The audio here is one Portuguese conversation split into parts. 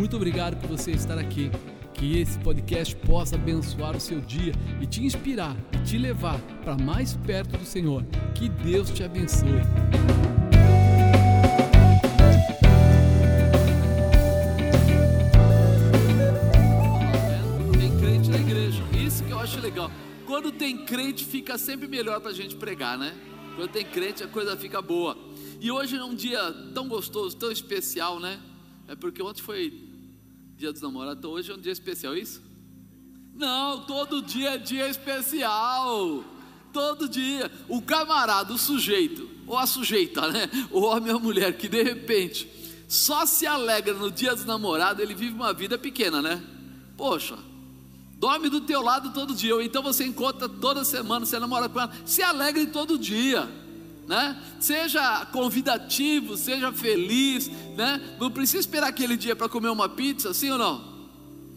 Muito obrigado por você estar aqui. Que esse podcast possa abençoar o seu dia e te inspirar e te levar para mais perto do Senhor. Que Deus te abençoe. Tem crente na igreja. Isso que eu acho legal. Quando tem crente, fica sempre melhor para a gente pregar, né? Quando tem crente, a coisa fica boa. E hoje é um dia tão gostoso, tão especial, né? É porque ontem foi dia dos namorados, então hoje é um dia especial, isso? Não, todo dia é dia especial. Todo dia. O camarada, o sujeito, ou a sujeita, né? O homem ou a mulher que de repente só se alegra no dia dos namorados, ele vive uma vida pequena, né? Poxa, dorme do teu lado todo dia, ou então você encontra toda semana, você namora com ela, se alegre todo dia né? Seja convidativo, seja feliz, né? Não precisa esperar aquele dia para comer uma pizza, sim ou não?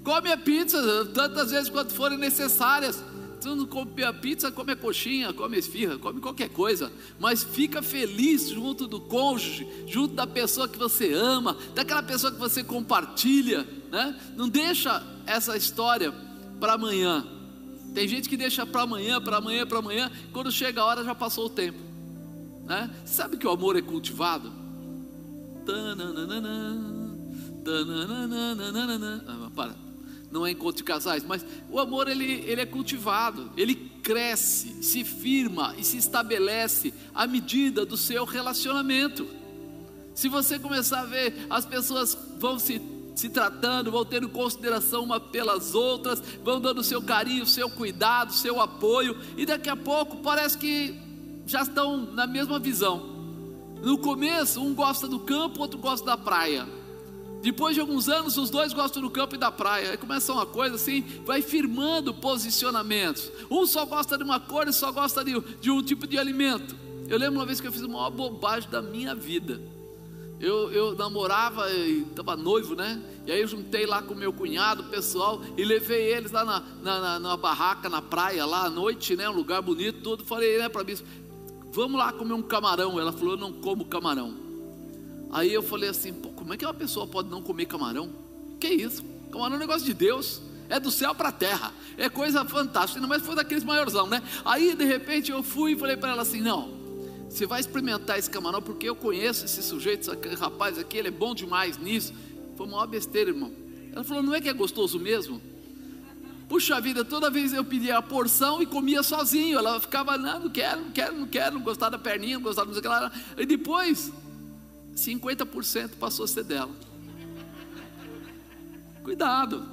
Come a pizza tantas vezes quanto forem necessárias. Se não come a pizza, come a coxinha, come a esfirra, come qualquer coisa, mas fica feliz junto do cônjuge, junto da pessoa que você ama, daquela pessoa que você compartilha, né? Não deixa essa história para amanhã. Tem gente que deixa para amanhã, para amanhã, para amanhã, quando chega a hora já passou o tempo. Né? Sabe que o amor é cultivado? Ah, para, não é encontro de casais, mas o amor ele, ele é cultivado, ele cresce, se firma e se estabelece à medida do seu relacionamento. Se você começar a ver, as pessoas vão se, se tratando, vão tendo consideração uma pelas outras, vão dando seu carinho, seu cuidado, seu apoio, e daqui a pouco parece que já estão na mesma visão. No começo, um gosta do campo, outro gosta da praia. Depois de alguns anos, os dois gostam do campo e da praia. Aí começa uma coisa assim, vai firmando posicionamentos. Um só gosta de uma cor e só gosta de, de um tipo de alimento. Eu lembro uma vez que eu fiz a maior bobagem da minha vida. Eu, eu namorava e estava noivo, né? E aí eu juntei lá com meu cunhado, pessoal, e levei eles lá na, na, na, na barraca, na praia, lá à noite, né? Um lugar bonito, tudo. Falei, né, para mim, vamos lá comer um camarão. Ela falou, eu não como camarão. Aí eu falei assim, como é que uma pessoa pode não comer camarão? Que isso? Camarão é um negócio de Deus. É do céu para a terra. É coisa fantástica. Mas foi daqueles maiorzão, né? Aí de repente eu fui e falei para ela assim: não, você vai experimentar esse camarão, porque eu conheço esse sujeito, esse rapaz aqui, ele é bom demais nisso. Foi uma besteira, irmão. Ela falou: não é que é gostoso mesmo? Puxa vida, toda vez eu pedia a porção e comia sozinho. Ela ficava, não, não quero, não quero, não quero, não gostava da perninha, não gostava do que. E depois, 50% passou a ser dela. Cuidado.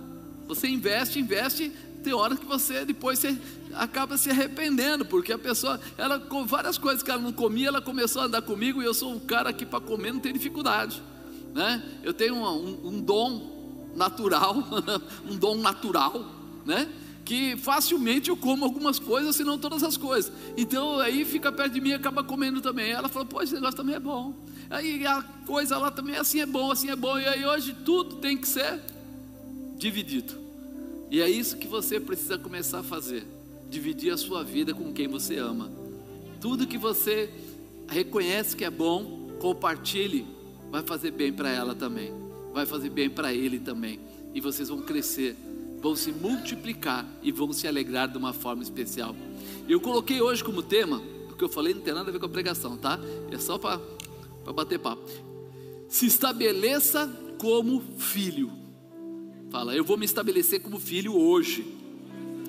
Você investe, investe, tem hora que você depois você acaba se arrependendo, porque a pessoa, ela com várias coisas que ela não comia, ela começou a andar comigo e eu sou um cara que para comer não tem dificuldade, né? Eu tenho um, um, um dom natural, um dom natural né? Que facilmente eu como algumas coisas, se não todas as coisas. Então aí fica perto de mim e acaba comendo também. Ela falou, pô, esse negócio também é bom. Aí a coisa lá também assim é bom, assim é bom. E aí hoje tudo tem que ser dividido. E é isso que você precisa começar a fazer: dividir a sua vida com quem você ama. Tudo que você reconhece que é bom, compartilhe, vai fazer bem para ela também, vai fazer bem para ele também, e vocês vão crescer vão se multiplicar e vão se alegrar de uma forma especial. Eu coloquei hoje como tema, o que eu falei não tem nada a ver com a pregação, tá? É só para bater papo. Se estabeleça como filho. Fala, eu vou me estabelecer como filho hoje.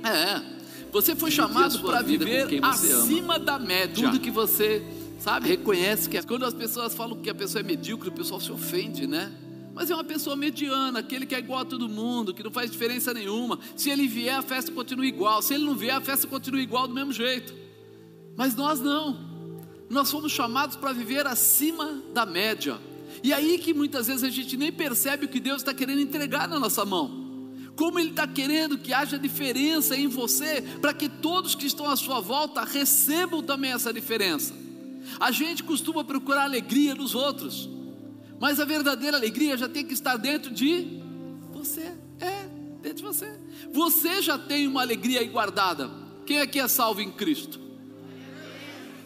É. Você foi chamado para viver acima ama. da média. Tudo que você, sabe, reconhece que quando as pessoas falam que a pessoa é medíocre, o pessoal se ofende, né? Mas é uma pessoa mediana, aquele que é igual a todo mundo, que não faz diferença nenhuma. Se ele vier, a festa continua igual. Se ele não vier, a festa continua igual do mesmo jeito. Mas nós não. Nós fomos chamados para viver acima da média. E aí que muitas vezes a gente nem percebe o que Deus está querendo entregar na nossa mão. Como Ele está querendo que haja diferença em você, para que todos que estão à sua volta recebam também essa diferença. A gente costuma procurar alegria nos outros. Mas a verdadeira alegria já tem que estar dentro de você. É, dentro de você. Você já tem uma alegria guardada. Quem aqui é salvo em Cristo?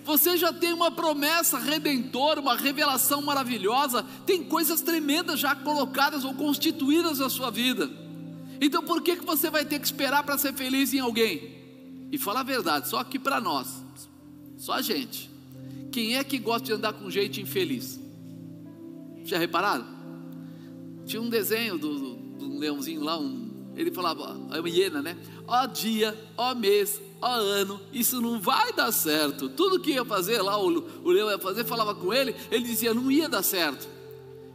Você já tem uma promessa redentora, uma revelação maravilhosa, tem coisas tremendas já colocadas ou constituídas na sua vida. Então por que, que você vai ter que esperar para ser feliz em alguém? E fala a verdade, só aqui para nós, só a gente. Quem é que gosta de andar com gente infeliz? Já repararam? Tinha um desenho do, do, do leãozinho lá, um, ele falava, é uma hiena, né? Ó dia, ó mês, ó ano, isso não vai dar certo. Tudo que ia fazer lá, o, o leão ia fazer, falava com ele, ele dizia, não ia dar certo.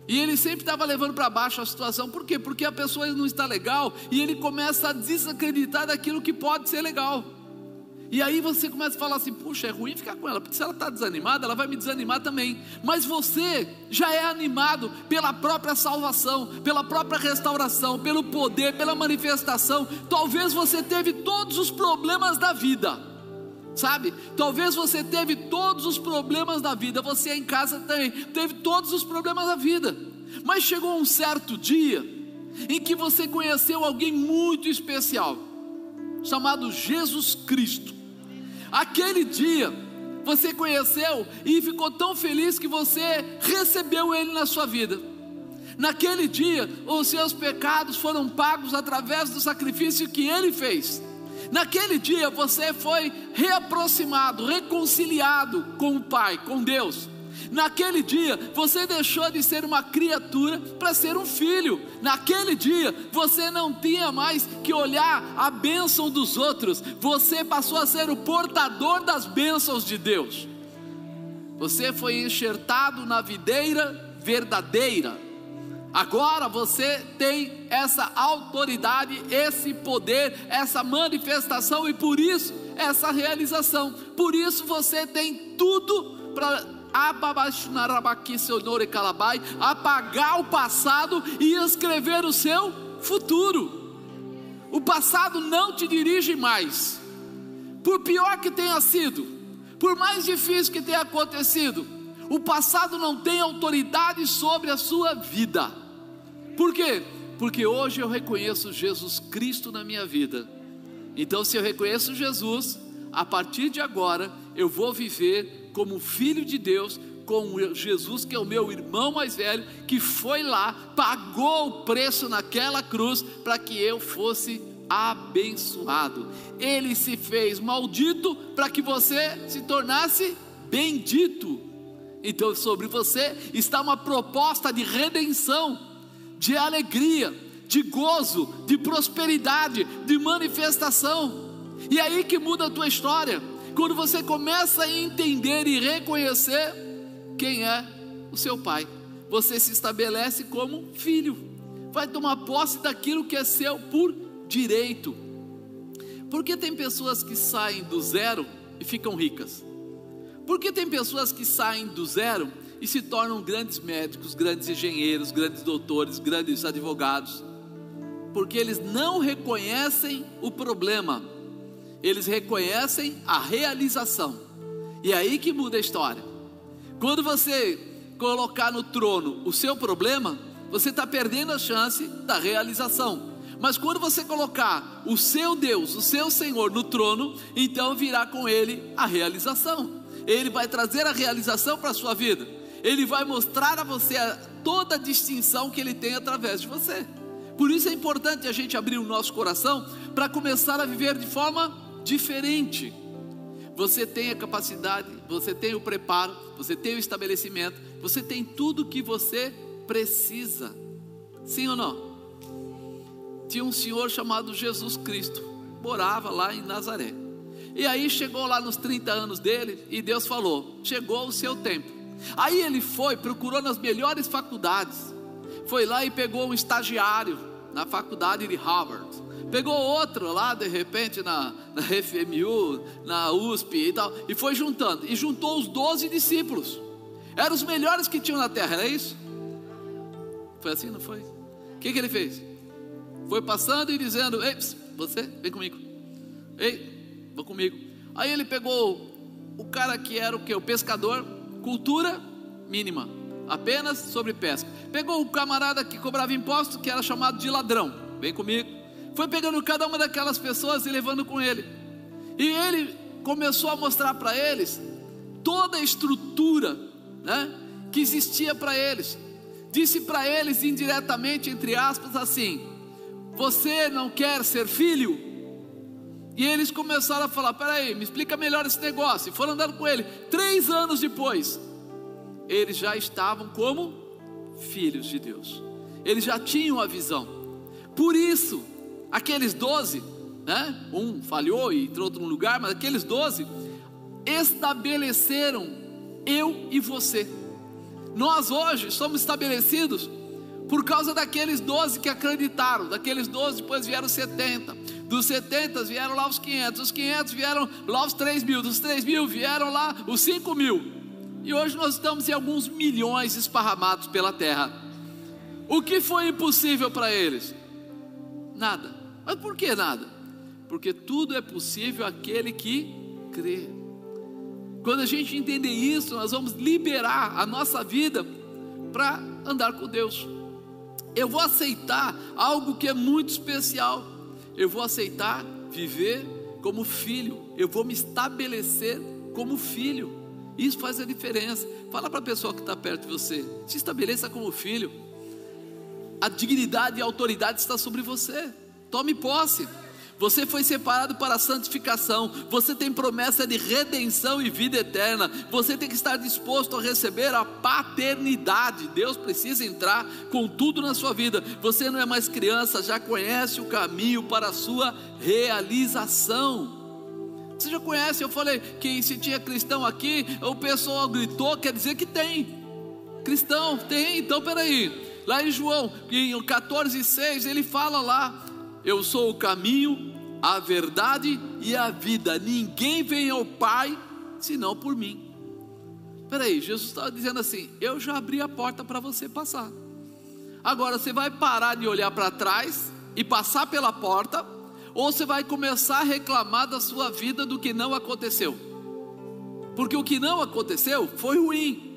E ele sempre estava levando para baixo a situação, por quê? Porque a pessoa não está legal e ele começa a desacreditar daquilo que pode ser legal. E aí você começa a falar assim: puxa, é ruim ficar com ela, porque se ela está desanimada, ela vai me desanimar também. Mas você já é animado pela própria salvação, pela própria restauração, pelo poder, pela manifestação. Talvez você teve todos os problemas da vida, sabe? Talvez você teve todos os problemas da vida. Você em casa também teve todos os problemas da vida. Mas chegou um certo dia em que você conheceu alguém muito especial, chamado Jesus Cristo. Aquele dia você conheceu e ficou tão feliz que você recebeu Ele na sua vida. Naquele dia, os seus pecados foram pagos através do sacrifício que Ele fez. Naquele dia, você foi reaproximado, reconciliado com o Pai, com Deus. Naquele dia, você deixou de ser uma criatura para ser um filho. Naquele dia, você não tinha mais que olhar a bênção dos outros, você passou a ser o portador das bênçãos de Deus. Você foi enxertado na videira verdadeira. Agora você tem essa autoridade, esse poder, essa manifestação e por isso essa realização. Por isso você tem tudo para apagar o passado e escrever o seu futuro. O passado não te dirige mais, por pior que tenha sido, por mais difícil que tenha acontecido, o passado não tem autoridade sobre a sua vida. Por quê? Porque hoje eu reconheço Jesus Cristo na minha vida. Então, se eu reconheço Jesus, a partir de agora eu vou viver como filho de Deus, com Jesus, que é o meu irmão mais velho, que foi lá, pagou o preço naquela cruz para que eu fosse abençoado. Ele se fez maldito para que você se tornasse bendito. Então, sobre você está uma proposta de redenção, de alegria, de gozo, de prosperidade, de manifestação. E é aí que muda a tua história. Quando você começa a entender e reconhecer quem é o seu pai, você se estabelece como filho, vai tomar posse daquilo que é seu por direito. Porque tem pessoas que saem do zero e ficam ricas? Porque tem pessoas que saem do zero e se tornam grandes médicos, grandes engenheiros, grandes doutores, grandes advogados? Porque eles não reconhecem o problema eles reconhecem a realização. E é aí que muda a história. Quando você colocar no trono o seu problema, você está perdendo a chance da realização. Mas quando você colocar o seu Deus, o seu Senhor no trono, então virá com ele a realização. Ele vai trazer a realização para a sua vida. Ele vai mostrar a você toda a distinção que ele tem através de você. Por isso é importante a gente abrir o nosso coração para começar a viver de forma diferente. Você tem a capacidade, você tem o preparo, você tem o estabelecimento, você tem tudo que você precisa. Sim ou não? Tinha um senhor chamado Jesus Cristo, morava lá em Nazaré. E aí chegou lá nos 30 anos dele e Deus falou: chegou o seu tempo. Aí ele foi, procurou nas melhores faculdades, foi lá e pegou um estagiário na faculdade de Harvard Pegou outro lá, de repente, na, na FMU, na USP e tal, e foi juntando. E juntou os doze discípulos. Eram os melhores que tinham na terra, era isso? Foi assim, não foi? O que, que ele fez? Foi passando e dizendo: Ei, você, vem comigo. Ei, vou comigo. Aí ele pegou o cara que era o que? O pescador, cultura mínima, apenas sobre pesca. Pegou o camarada que cobrava imposto, que era chamado de ladrão. Vem comigo foi pegando cada uma daquelas pessoas e levando com ele. E ele começou a mostrar para eles toda a estrutura né, que existia para eles. Disse para eles indiretamente, entre aspas, assim: Você não quer ser filho? E eles começaram a falar: Peraí, me explica melhor esse negócio. E foram andando com ele. Três anos depois, eles já estavam como filhos de Deus. Eles já tinham a visão. Por isso, aqueles doze, né? Um falhou e entrou outro lugar, mas aqueles doze estabeleceram eu e você. Nós hoje somos estabelecidos por causa daqueles doze que acreditaram. Daqueles doze, depois vieram 70. Dos 70 vieram lá os 500. Os 500 vieram lá os 3 mil. Dos 3 mil vieram lá os 5 mil. E hoje nós estamos em alguns milhões esparramados pela terra. O que foi impossível para eles? Nada. Mas por que nada? Porque tudo é possível aquele que crê. Quando a gente entender isso, nós vamos liberar a nossa vida para andar com Deus. Eu vou aceitar algo que é muito especial. Eu vou aceitar viver como filho. Eu vou me estabelecer como filho. Isso faz a diferença. Fala para a pessoa que está perto de você. Se estabeleça como filho. A dignidade e a autoridade está sobre você. Tome posse. Você foi separado para a santificação. Você tem promessa de redenção e vida eterna. Você tem que estar disposto a receber a paternidade. Deus precisa entrar com tudo na sua vida. Você não é mais criança, já conhece o caminho para a sua realização. Você já conhece? Eu falei que se tinha cristão aqui, o pessoal gritou, quer dizer que tem. Cristão, tem, então peraí. Lá em João, em 14,6, ele fala lá: Eu sou o caminho, a verdade e a vida. Ninguém vem ao Pai senão por mim. Peraí, Jesus estava dizendo assim: Eu já abri a porta para você passar. Agora você vai parar de olhar para trás e passar pela porta, ou você vai começar a reclamar da sua vida do que não aconteceu. Porque o que não aconteceu foi ruim.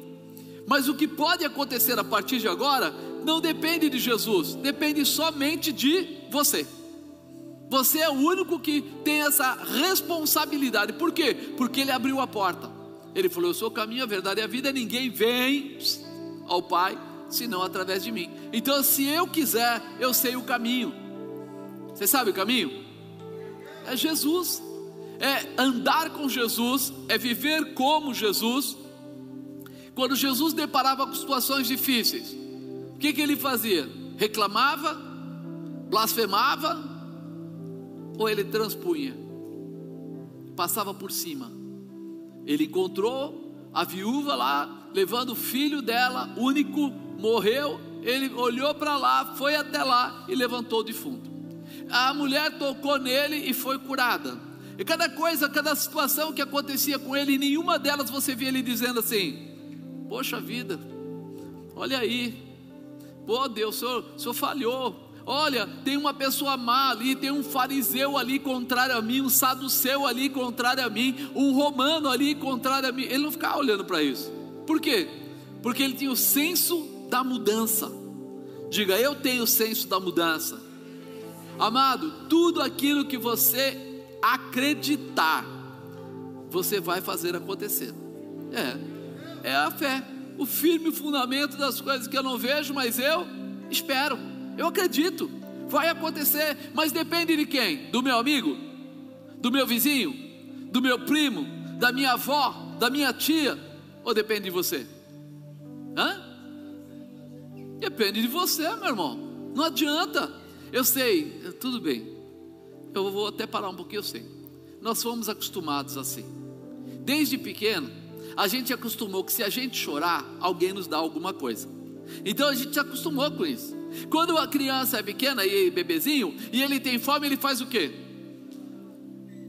Mas o que pode acontecer a partir de agora não depende de Jesus, depende somente de você. Você é o único que tem essa responsabilidade. Por quê? Porque ele abriu a porta. Ele falou: Eu sou o caminho, a verdade e a vida. Ninguém vem ao Pai senão através de mim. Então, se eu quiser, eu sei o caminho. Você sabe o caminho? É Jesus. É andar com Jesus, é viver como Jesus. Quando Jesus deparava com situações difíceis, o que, que ele fazia? Reclamava, blasfemava, ou ele transpunha, passava por cima. Ele encontrou a viúva lá, levando o filho dela, único, morreu. Ele olhou para lá, foi até lá e levantou o defunto. A mulher tocou nele e foi curada. E cada coisa, cada situação que acontecia com ele, nenhuma delas você via ele dizendo assim: Poxa vida, olha aí, pô Deus, o senhor, o senhor falhou, Olha, tem uma pessoa má ali, tem um fariseu ali contrário a mim, um saduceu ali contrário a mim, um romano ali contrário a mim. Ele não ficava olhando para isso. Por quê? Porque ele tinha o senso da mudança. Diga, eu tenho o senso da mudança. Amado, tudo aquilo que você acreditar, você vai fazer acontecer. É, é a fé, o firme fundamento das coisas que eu não vejo, mas eu espero. Eu acredito, vai acontecer, mas depende de quem? Do meu amigo? Do meu vizinho? Do meu primo? Da minha avó? Da minha tia? Ou depende de você? Hã? Depende de você, meu irmão. Não adianta. Eu sei, tudo bem. Eu vou até parar um pouquinho, eu sei. Nós fomos acostumados assim. Desde pequeno, a gente acostumou que se a gente chorar, alguém nos dá alguma coisa. Então a gente se acostumou com isso. Quando a criança é pequena e bebezinho, e ele tem fome, ele faz o quê?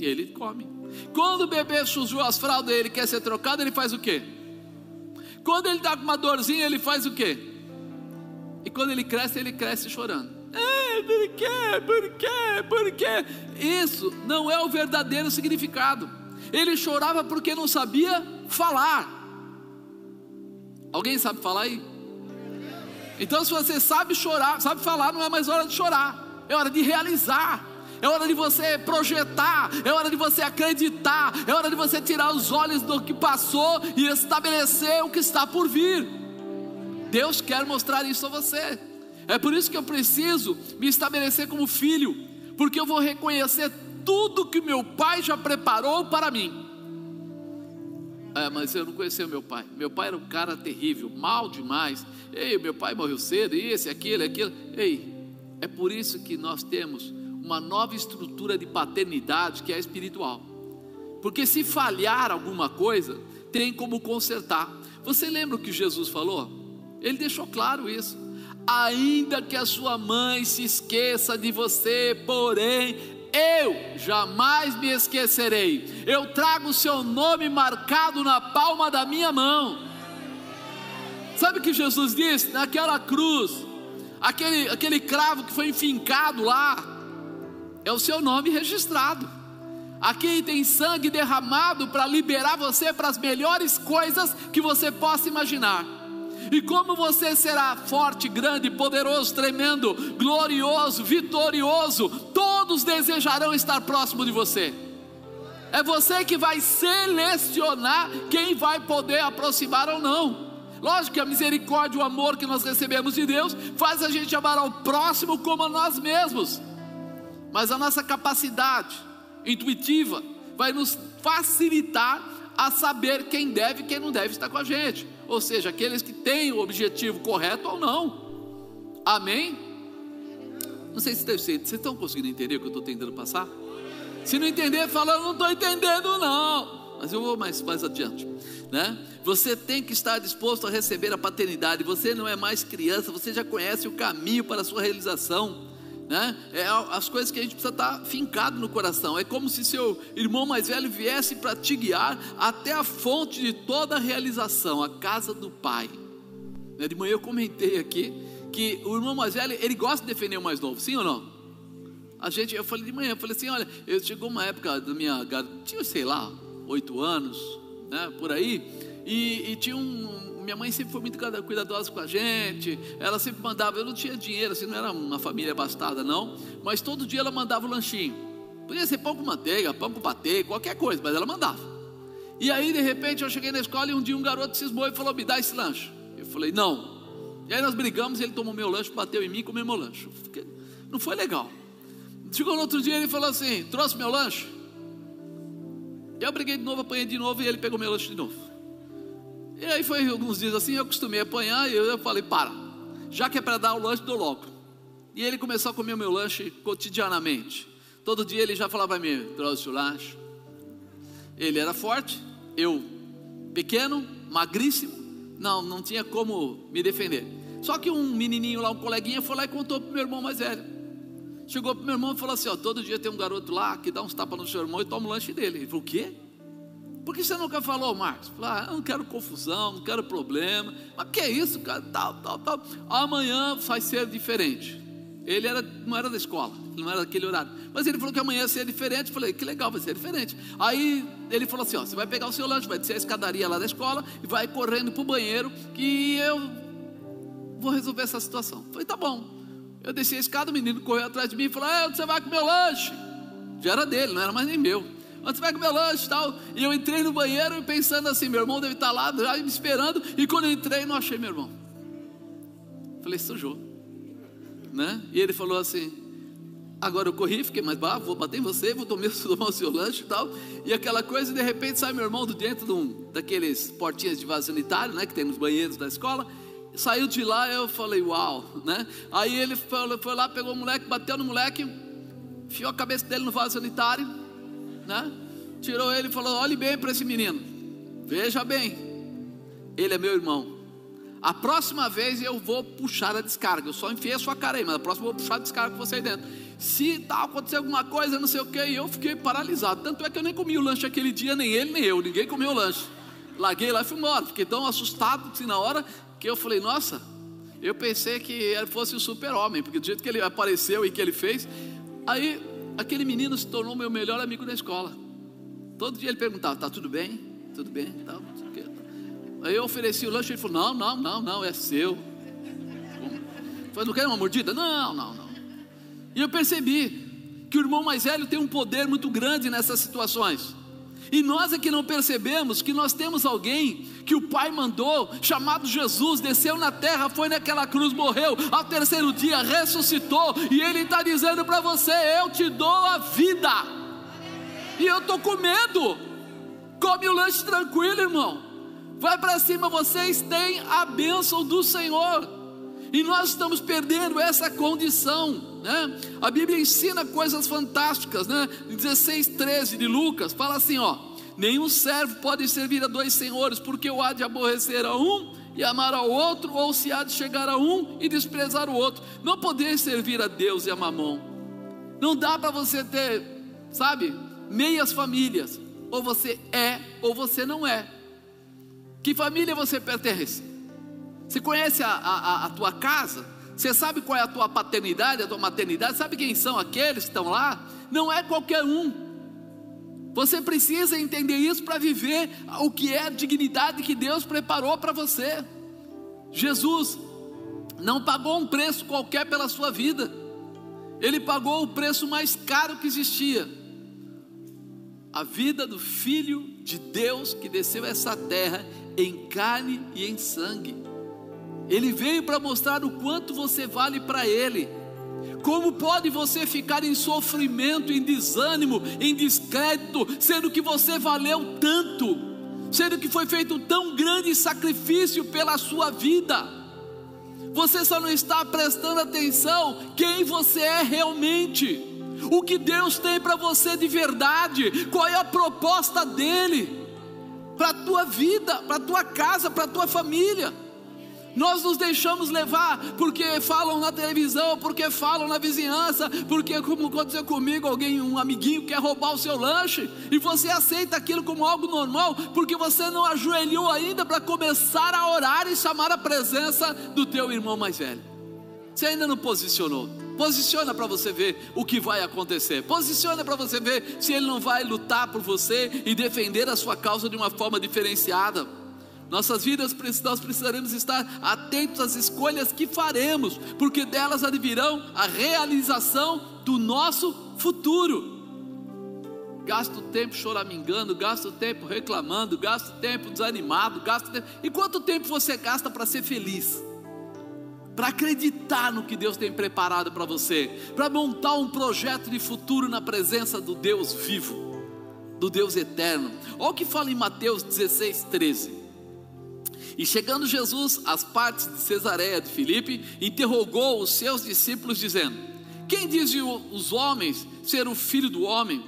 Ele come. Quando o bebê sujou as fraldas e ele quer ser trocado, ele faz o quê? Quando ele está com uma dorzinha, ele faz o quê? E quando ele cresce, ele cresce chorando. É, por quê? Por quê? Por quê? Isso não é o verdadeiro significado. Ele chorava porque não sabia falar. Alguém sabe falar aí? Então, se você sabe chorar, sabe falar, não é mais hora de chorar, é hora de realizar. é hora de você projetar, é hora de você acreditar, é hora de você tirar os olhos do que passou e estabelecer o que está por vir. Deus quer mostrar isso a você. É por isso que eu preciso me estabelecer como filho, porque eu vou reconhecer tudo que meu pai já preparou para mim. É, mas eu não conhecia meu pai. Meu pai era um cara terrível, mal demais. Ei, meu pai morreu cedo, esse, aquele, aquilo. Ei, é por isso que nós temos uma nova estrutura de paternidade que é espiritual. Porque se falhar alguma coisa, tem como consertar. Você lembra o que Jesus falou? Ele deixou claro isso. Ainda que a sua mãe se esqueça de você, porém, eu jamais me esquecerei. Eu trago o seu nome marcado na palma da minha mão. Sabe o que Jesus disse? Naquela cruz, aquele, aquele cravo que foi enfincado lá, é o seu nome registrado. Aqui tem sangue derramado para liberar você para as melhores coisas que você possa imaginar. E como você será forte, grande, poderoso, tremendo, glorioso, vitorioso, todos desejarão estar próximo de você. É você que vai selecionar quem vai poder aproximar ou não. Lógico que a misericórdia o amor que nós recebemos de Deus faz a gente amar ao próximo como a nós mesmos. Mas a nossa capacidade intuitiva vai nos facilitar a saber quem deve e quem não deve estar com a gente. Ou seja, aqueles que têm o objetivo correto ou não. Amém? Não sei se vocês estão conseguindo entender o que eu estou tentando passar. Se não entender, fala, não estou entendendo não. Mas eu vou mais, mais adiante né? Você tem que estar disposto a receber a paternidade. Você não é mais criança, você já conhece o caminho para a sua realização. Né? É as coisas que a gente precisa estar fincado no coração. É como se seu irmão mais velho viesse para te guiar até a fonte de toda a realização, a casa do Pai. Né? De manhã eu comentei aqui que o irmão mais velho ele gosta de defender o mais novo, sim ou não? A gente, eu falei de manhã, eu falei assim, olha, eu chegou uma época da minha, tinha sei lá, oito anos, né, por aí, e, e, tinha um. Minha mãe sempre foi muito cuidadosa com a gente, ela sempre mandava, eu não tinha dinheiro, assim, não era uma família abastada, não, mas todo dia ela mandava o lanchinho. Podia ser pão com manteiga, pão com patê, qualquer coisa, mas ela mandava. E aí, de repente, eu cheguei na escola e um dia um garoto cismou e falou: Me dá esse lanche. Eu falei: Não. E aí nós brigamos, ele tomou meu lanche, bateu em mim e comeu meu lanche. Não foi legal. Chegou no outro dia ele falou assim: Trouxe meu lanche? Eu briguei de novo, apanhei de novo e ele pegou meu lanche de novo. E aí foi alguns dias assim, eu acostumei a apanhar e eu falei, para, já que é para dar o lanche, dou logo. E ele começou a comer o meu lanche cotidianamente. Todo dia ele já falava para mim, trouxe o lanche. Ele era forte, eu pequeno, magríssimo, não, não tinha como me defender. Só que um menininho lá, um coleguinha, foi lá e contou para o meu irmão mais velho. Chegou para meu irmão e falou assim: ó, todo dia tem um garoto lá que dá uns tapas no seu irmão e toma o lanche dele. Ele falou: o quê? Por que você nunca falou, Marcos? Falou, ah, eu não quero confusão, não quero problema. Mas que é isso, cara? Tal, tal, tal. Amanhã vai ser diferente. Ele era, não era da escola, não era daquele horário. Mas ele falou que amanhã ia ser diferente. Eu falei, que legal, vai ser diferente. Aí ele falou assim: ó, você vai pegar o seu lanche, vai descer a escadaria lá da escola e vai correndo para o banheiro que eu vou resolver essa situação. Falei, tá bom. Eu desci a escada, o menino correu atrás de mim e falou: é, onde você vai comer lanche? Já era dele, não era mais nem meu. Onde você vai comer lanche e tal? E eu entrei no banheiro pensando assim: meu irmão deve estar lá já me esperando. E quando eu entrei, não achei meu irmão. Falei: sujou. Né? E ele falou assim: Agora eu corri, fiquei mais bravo, vou bater em você, vou tomar, tomar o seu lanche e tal. E aquela coisa, e de repente sai meu irmão do dentro de um, daqueles portinhas de vaso sanitário, né? Que tem nos banheiros da escola saiu de lá, eu falei, uau, né? Aí ele foi, foi lá, pegou o moleque, bateu no moleque, enfiou a cabeça dele no vaso sanitário, né? Tirou ele e falou: olhe bem para esse menino, veja bem, ele é meu irmão. A próxima vez eu vou puxar a descarga. Eu só enfiei a sua cara aí, mas a próxima eu vou puxar a descarga com você aí dentro. Se tal, acontecer alguma coisa, não sei o que, eu fiquei paralisado. Tanto é que eu nem comi o lanche aquele dia, nem ele, nem eu. Ninguém comeu o lanche. Larguei lá e fui embora. Fiquei tão assustado assim na hora que eu falei, nossa, eu pensei que ele fosse o super-homem, porque do jeito que ele apareceu e que ele fez, aí aquele menino se tornou meu melhor amigo da escola. Todo dia ele perguntava, tá tudo bem? Tudo bem? Tá, aí eu ofereci o lanche, ele falou, não, não, não, não, é seu. Eu falei, não quer uma mordida? Não, não, não. E eu percebi que o irmão mais velho tem um poder muito grande nessas situações. E nós é que não percebemos que nós temos alguém que o Pai mandou, chamado Jesus, desceu na terra, foi naquela cruz, morreu, ao terceiro dia ressuscitou, e Ele está dizendo para você: Eu te dou a vida, e eu estou com medo. Come o lanche tranquilo, irmão. Vai para cima, vocês têm a bênção do Senhor. E nós estamos perdendo essa condição, né? A Bíblia ensina coisas fantásticas, né? 16, 13 de Lucas, fala assim: ó, nenhum servo pode servir a dois senhores, porque o há de aborrecer a um e amar ao outro, ou se há de chegar a um e desprezar o outro. Não podeis servir a Deus e a mamon. Não dá para você ter, sabe, meias famílias. Ou você é, ou você não é. Que família você pertence? Você conhece a, a, a tua casa? Você sabe qual é a tua paternidade, a tua maternidade? Sabe quem são aqueles que estão lá? Não é qualquer um. Você precisa entender isso para viver o que é a dignidade que Deus preparou para você. Jesus não pagou um preço qualquer pela sua vida, ele pagou o preço mais caro que existia a vida do Filho de Deus que desceu essa terra em carne e em sangue. Ele veio para mostrar o quanto você vale para Ele. Como pode você ficar em sofrimento, em desânimo, em descrédito, sendo que você valeu tanto, sendo que foi feito tão grande sacrifício pela sua vida? Você só não está prestando atenção quem você é realmente, o que Deus tem para você de verdade, qual é a proposta dEle para a tua vida, para a tua casa, para a tua família. Nós nos deixamos levar porque falam na televisão, porque falam na vizinhança, porque como aconteceu comigo, alguém, um amiguinho quer roubar o seu lanche e você aceita aquilo como algo normal, porque você não ajoelhou ainda para começar a orar e chamar a presença do teu irmão mais velho. Você ainda não posicionou. Posiciona para você ver o que vai acontecer. Posiciona para você ver se ele não vai lutar por você e defender a sua causa de uma forma diferenciada. Nossas vidas nós precisaremos estar atentos às escolhas que faremos, porque delas advirão a realização do nosso futuro. Gasto tempo choramingando, gasto tempo reclamando, gasto tempo desanimado, gasto tempo. E quanto tempo você gasta para ser feliz? Para acreditar no que Deus tem preparado para você, para montar um projeto de futuro na presença do Deus vivo, do Deus eterno. Olha o que fala em Mateus 16, 13. E chegando Jesus às partes de Cesareia de Filipe, interrogou os seus discípulos, dizendo: Quem dizem os homens ser o filho do homem?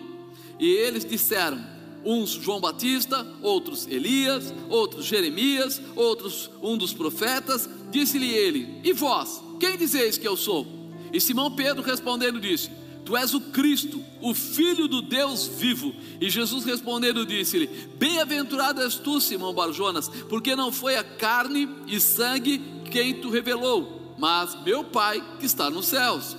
E eles disseram: uns João Batista, outros Elias, outros Jeremias, outros um dos profetas. Disse-lhe ele: E vós, quem dizeis que eu sou? E Simão Pedro respondendo disse: Tu és o Cristo, o Filho do Deus vivo. E Jesus respondendo disse-lhe: Bem-aventurado és tu, Simão Barjonas, porque não foi a carne e sangue quem tu revelou, mas meu Pai que está nos céus.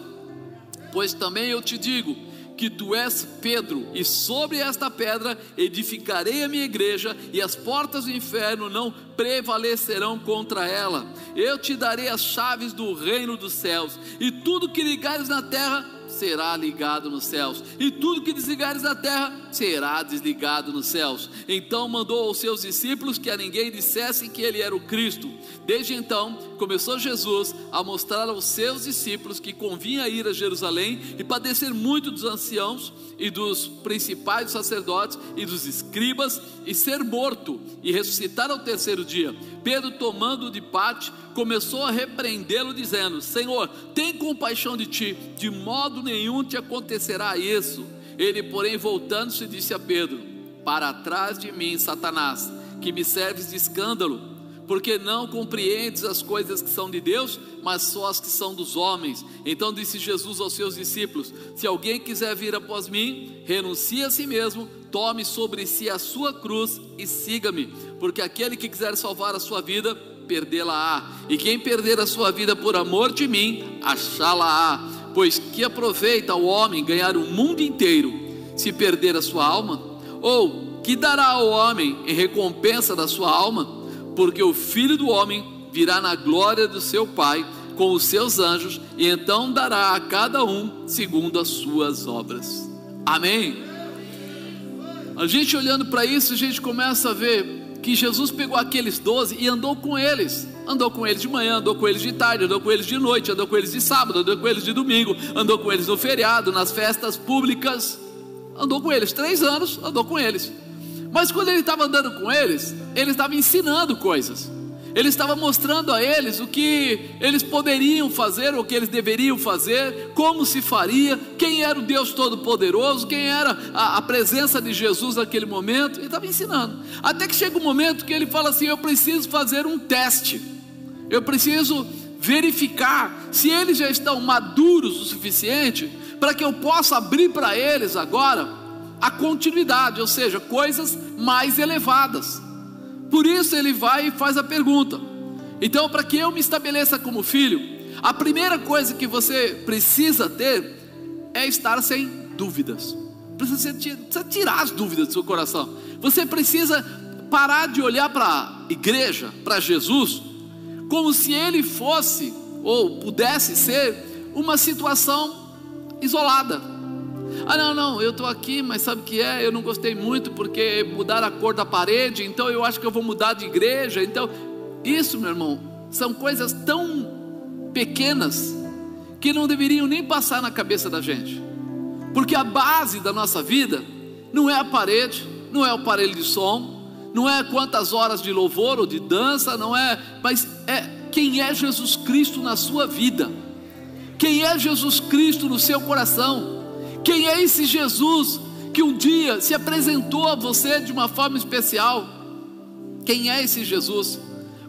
Pois também eu te digo que tu és Pedro, e sobre esta pedra edificarei a minha igreja, e as portas do inferno não prevalecerão contra ela. Eu te darei as chaves do reino dos céus, e tudo que ligares na terra será ligado nos céus, e tudo que desligares na terra será desligado nos céus. Então mandou aos seus discípulos que a ninguém dissessem que ele era o Cristo. Desde então começou Jesus a mostrar aos seus discípulos que convinha ir a Jerusalém e padecer muito dos anciãos e dos principais sacerdotes e dos escribas e ser morto e ressuscitar ao terceiro dia. Pedro, tomando de parte, começou a repreendê-lo, dizendo: Senhor, tem compaixão de ti, de modo nenhum te acontecerá isso. Ele, porém, voltando-se, disse a Pedro: Para trás de mim, Satanás, que me serves de escândalo porque não compreendes as coisas que são de Deus, mas só as que são dos homens. Então disse Jesus aos seus discípulos: Se alguém quiser vir após mim, renuncie a si mesmo, tome sobre si a sua cruz e siga-me, porque aquele que quiser salvar a sua vida, perdê-la-á, e quem perder a sua vida por amor de mim, achá-la-á. Pois que aproveita o homem ganhar o mundo inteiro, se perder a sua alma? Ou que dará ao homem em recompensa da sua alma? porque o filho do homem virá na glória do seu Pai com os seus anjos, e então dará a cada um segundo as suas obras. Amém? A gente olhando para isso, a gente começa a ver que Jesus pegou aqueles doze e andou com eles. Andou com eles de manhã, andou com eles de tarde, andou com eles de noite, andou com eles de sábado, andou com eles de domingo, andou com eles no feriado, nas festas públicas. Andou com eles três anos, andou com eles. Mas quando ele estava andando com eles, ele estava ensinando coisas. Ele estava mostrando a eles o que eles poderiam fazer, o que eles deveriam fazer, como se faria, quem era o Deus Todo-Poderoso, quem era a, a, presença de Jesus naquele momento. Ele estava ensinando. Até que chega um momento que ele fala assim: Eu preciso fazer um teste, eu preciso verificar se eles já estão maduros o suficiente para que eu possa abrir para eles agora a continuidade, ou seja, coisas mais elevadas. Por isso ele vai e faz a pergunta. Então, para que eu me estabeleça como filho, a primeira coisa que você precisa ter é estar sem dúvidas. Precisa, tirar as dúvidas do seu coração. Você precisa parar de olhar para a igreja, para Jesus, como se ele fosse ou pudesse ser uma situação isolada ah, não, não, eu estou aqui, mas sabe o que é? Eu não gostei muito porque mudaram a cor da parede, então eu acho que eu vou mudar de igreja. Então, isso, meu irmão, são coisas tão pequenas que não deveriam nem passar na cabeça da gente. Porque a base da nossa vida não é a parede, não é o aparelho de som, não é quantas horas de louvor ou de dança, não é, mas é quem é Jesus Cristo na sua vida. Quem é Jesus Cristo no seu coração? Quem é esse Jesus que um dia se apresentou a você de uma forma especial? Quem é esse Jesus?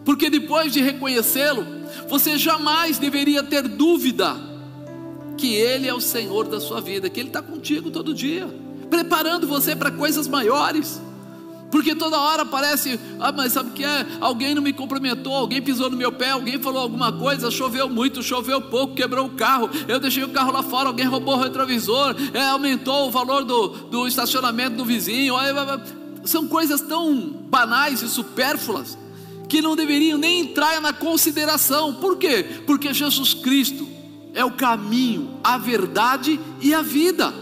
Porque depois de reconhecê-lo, você jamais deveria ter dúvida que Ele é o Senhor da sua vida, que Ele está contigo todo dia, preparando você para coisas maiores. Porque toda hora parece, ah, mas sabe o que é? Alguém não me cumprimentou, alguém pisou no meu pé, alguém falou alguma coisa, choveu muito, choveu pouco, quebrou o carro, eu deixei o carro lá fora, alguém roubou o retrovisor, é, aumentou o valor do, do estacionamento do vizinho. São coisas tão banais e supérfluas que não deveriam nem entrar na consideração. Por quê? Porque Jesus Cristo é o caminho, a verdade e a vida.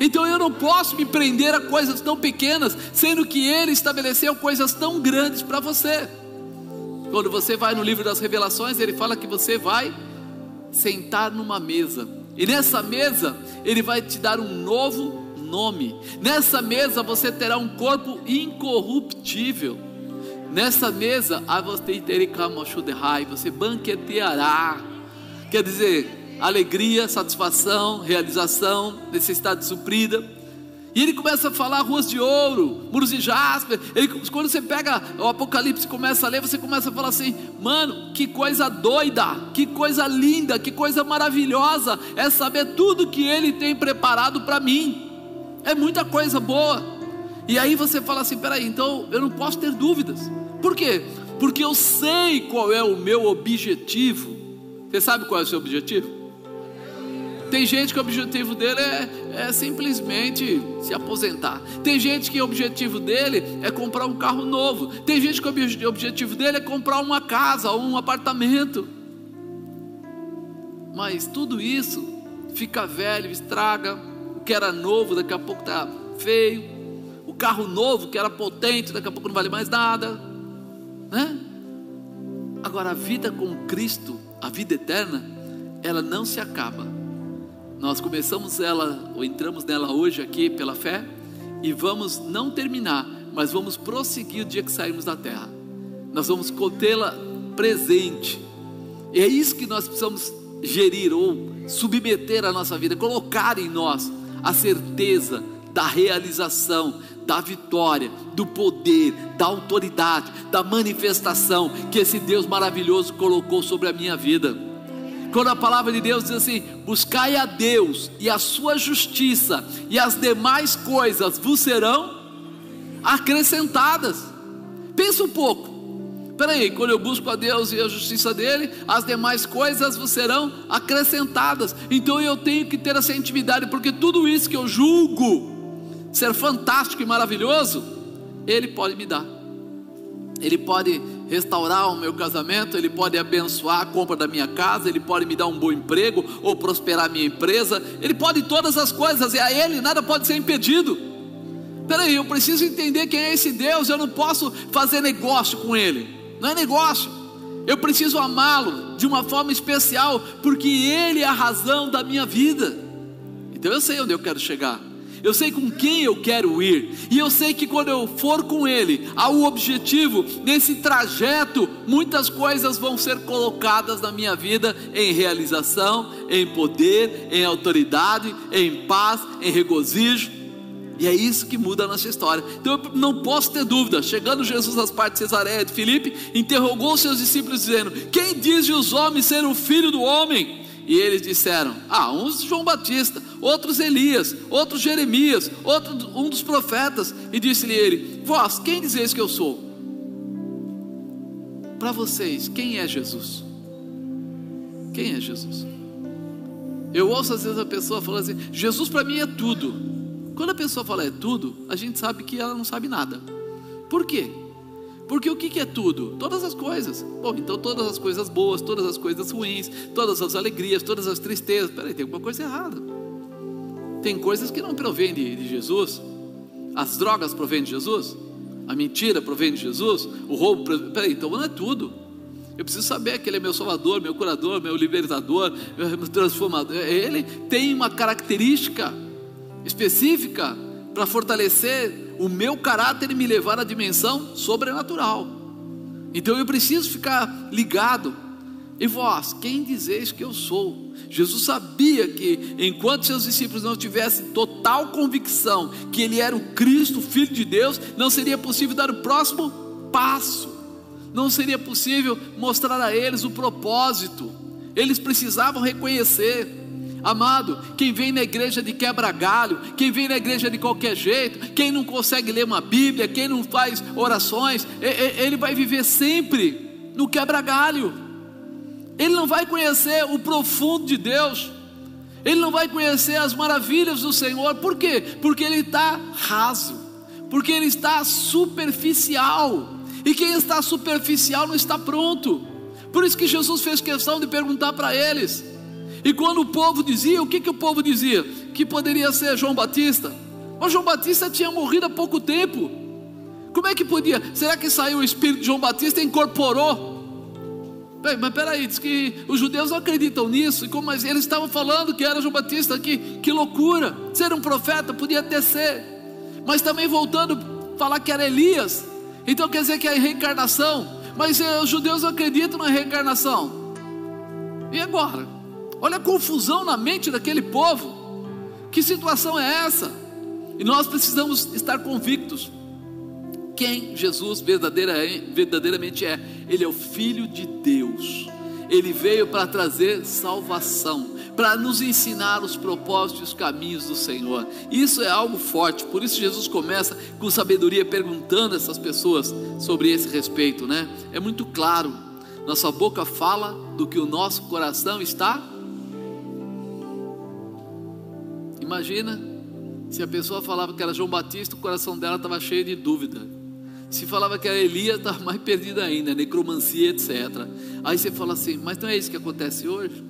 Então eu não posso me prender a coisas tão pequenas, sendo que Ele estabeleceu coisas tão grandes para você. Quando você vai no livro das Revelações, ele fala que você vai sentar numa mesa, e nessa mesa ele vai te dar um novo nome. Nessa mesa você terá um corpo incorruptível. Nessa mesa, você banqueteará. Quer dizer, alegria, satisfação, realização, necessidade suprida. E ele começa a falar ruas de ouro, muros de jaspe. Ele, quando você pega o Apocalipse e começa a ler, você começa a falar assim: mano, que coisa doida, que coisa linda, que coisa maravilhosa é saber tudo que ele tem preparado para mim. É muita coisa boa. E aí você fala assim: peraí, então eu não posso ter dúvidas. Por quê? Porque eu sei qual é o meu objetivo. Você sabe qual é o seu objetivo? Tem gente que o objetivo dele é, é, simplesmente se aposentar. Tem gente que o objetivo dele é comprar um carro novo. Tem gente que o objetivo dele é comprar uma casa ou um apartamento. Mas tudo isso fica velho, estraga. O que era novo, daqui a pouco está feio. O carro novo, que era potente, daqui a pouco não vale mais nada. Né? Agora, a vida com Cristo, a vida eterna, ela não se acaba nós começamos ela, ou entramos nela hoje aqui pela fé, e vamos não terminar, mas vamos prosseguir o dia que sairmos da terra. Nós vamos contê-la presente. E é isso que nós precisamos gerir ou submeter a nossa vida, colocar em nós a certeza da realização, da vitória, do poder, da autoridade, da manifestação que esse Deus maravilhoso colocou sobre a minha vida. Quando a palavra de Deus diz assim: buscai a Deus e a sua justiça, e as demais coisas vos serão acrescentadas. Pensa um pouco. Peraí, quando eu busco a Deus e a justiça dele, as demais coisas vos serão acrescentadas. Então eu tenho que ter essa intimidade, porque tudo isso que eu julgo ser fantástico e maravilhoso, ele pode me dar. Ele pode restaurar o meu casamento, Ele pode abençoar a compra da minha casa, Ele pode me dar um bom emprego ou prosperar a minha empresa, Ele pode todas as coisas, e a Ele nada pode ser impedido. Peraí, eu preciso entender quem é esse Deus, eu não posso fazer negócio com Ele, não é negócio, eu preciso amá-lo de uma forma especial, porque Ele é a razão da minha vida. Então eu sei onde eu quero chegar eu sei com quem eu quero ir, e eu sei que quando eu for com Ele, um objetivo, nesse trajeto, muitas coisas vão ser colocadas na minha vida em realização, em poder, em autoridade, em paz, em regozijo. E é isso que muda a nossa história. Então eu não posso ter dúvida. Chegando Jesus às partes de Cesareia de Filipe, interrogou seus discípulos, dizendo: Quem dizem os homens ser o filho do homem? E eles disseram: Ah, uns João Batista, outros Elias, outros Jeremias, outro um dos profetas. E disse-lhe ele: Vós, quem dizeis que eu sou? Para vocês, quem é Jesus? Quem é Jesus? Eu ouço às vezes a pessoa falando assim: Jesus para mim é tudo. Quando a pessoa fala é tudo, a gente sabe que ela não sabe nada. Por quê? Porque o que é tudo? Todas as coisas. Bom, então todas as coisas boas, todas as coisas ruins, todas as alegrias, todas as tristezas. Peraí, tem alguma coisa errada. Tem coisas que não provêm de, de Jesus. As drogas provêm de Jesus. A mentira provém de Jesus. O roubo. Peraí, então não é tudo. Eu preciso saber que Ele é meu salvador, meu curador, meu libertador, meu transformador. Ele tem uma característica específica para fortalecer o meu caráter e me levar à dimensão sobrenatural. Então eu preciso ficar ligado. E vós, quem dizeis que eu sou? Jesus sabia que enquanto seus discípulos não tivessem total convicção que ele era o Cristo, filho de Deus, não seria possível dar o próximo passo. Não seria possível mostrar a eles o propósito. Eles precisavam reconhecer Amado, quem vem na igreja de quebra-galho, quem vem na igreja de qualquer jeito, quem não consegue ler uma Bíblia, quem não faz orações, ele vai viver sempre no quebra-galho. Ele não vai conhecer o profundo de Deus. Ele não vai conhecer as maravilhas do Senhor. Por quê? Porque ele está raso. Porque ele está superficial. E quem está superficial não está pronto. Por isso que Jesus fez questão de perguntar para eles: e quando o povo dizia, o que, que o povo dizia? Que poderia ser João Batista. Mas João Batista tinha morrido há pouco tempo. Como é que podia? Será que saiu o espírito de João Batista e incorporou? Mas peraí, diz que os judeus não acreditam nisso, mas eles estavam falando que era João Batista, que, que loucura, ser um profeta podia até ser, mas também voltando falar que era Elias, então quer dizer que é reencarnação, mas eh, os judeus não acreditam na reencarnação, e agora? Olha a confusão na mente daquele povo. Que situação é essa? E nós precisamos estar convictos quem Jesus verdadeiramente é. Ele é o Filho de Deus. Ele veio para trazer salvação, para nos ensinar os propósitos e os caminhos do Senhor. Isso é algo forte. Por isso Jesus começa com sabedoria perguntando essas pessoas sobre esse respeito, né? É muito claro. Nossa boca fala do que o nosso coração está Imagina se a pessoa falava que era João Batista, o coração dela estava cheio de dúvida. Se falava que era Elias, estava mais perdida ainda, necromancia, etc. Aí você fala assim, mas não é isso que acontece hoje?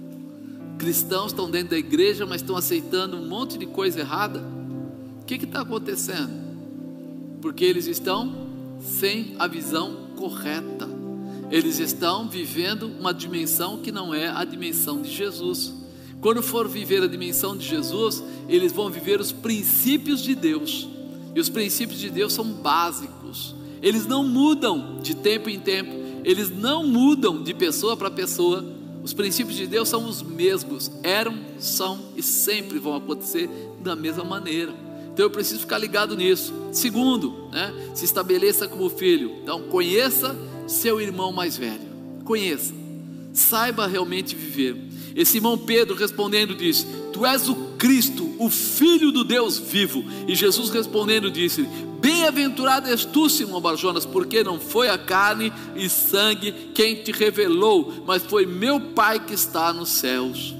Cristãos estão dentro da igreja, mas estão aceitando um monte de coisa errada. O que está acontecendo? Porque eles estão sem a visão correta. Eles estão vivendo uma dimensão que não é a dimensão de Jesus. Quando for viver a dimensão de Jesus, eles vão viver os princípios de Deus. E os princípios de Deus são básicos. Eles não mudam de tempo em tempo. Eles não mudam de pessoa para pessoa. Os princípios de Deus são os mesmos. Eram, são e sempre vão acontecer da mesma maneira. Então eu preciso ficar ligado nisso. Segundo, né, se estabeleça como filho. Então conheça seu irmão mais velho. Conheça. Saiba realmente viver. E Simão Pedro respondendo disse: Tu és o Cristo, o Filho do Deus vivo. E Jesus respondendo disse: Bem-aventurado és tu, Simão Barjonas, porque não foi a carne e sangue quem te revelou, mas foi meu Pai que está nos céus.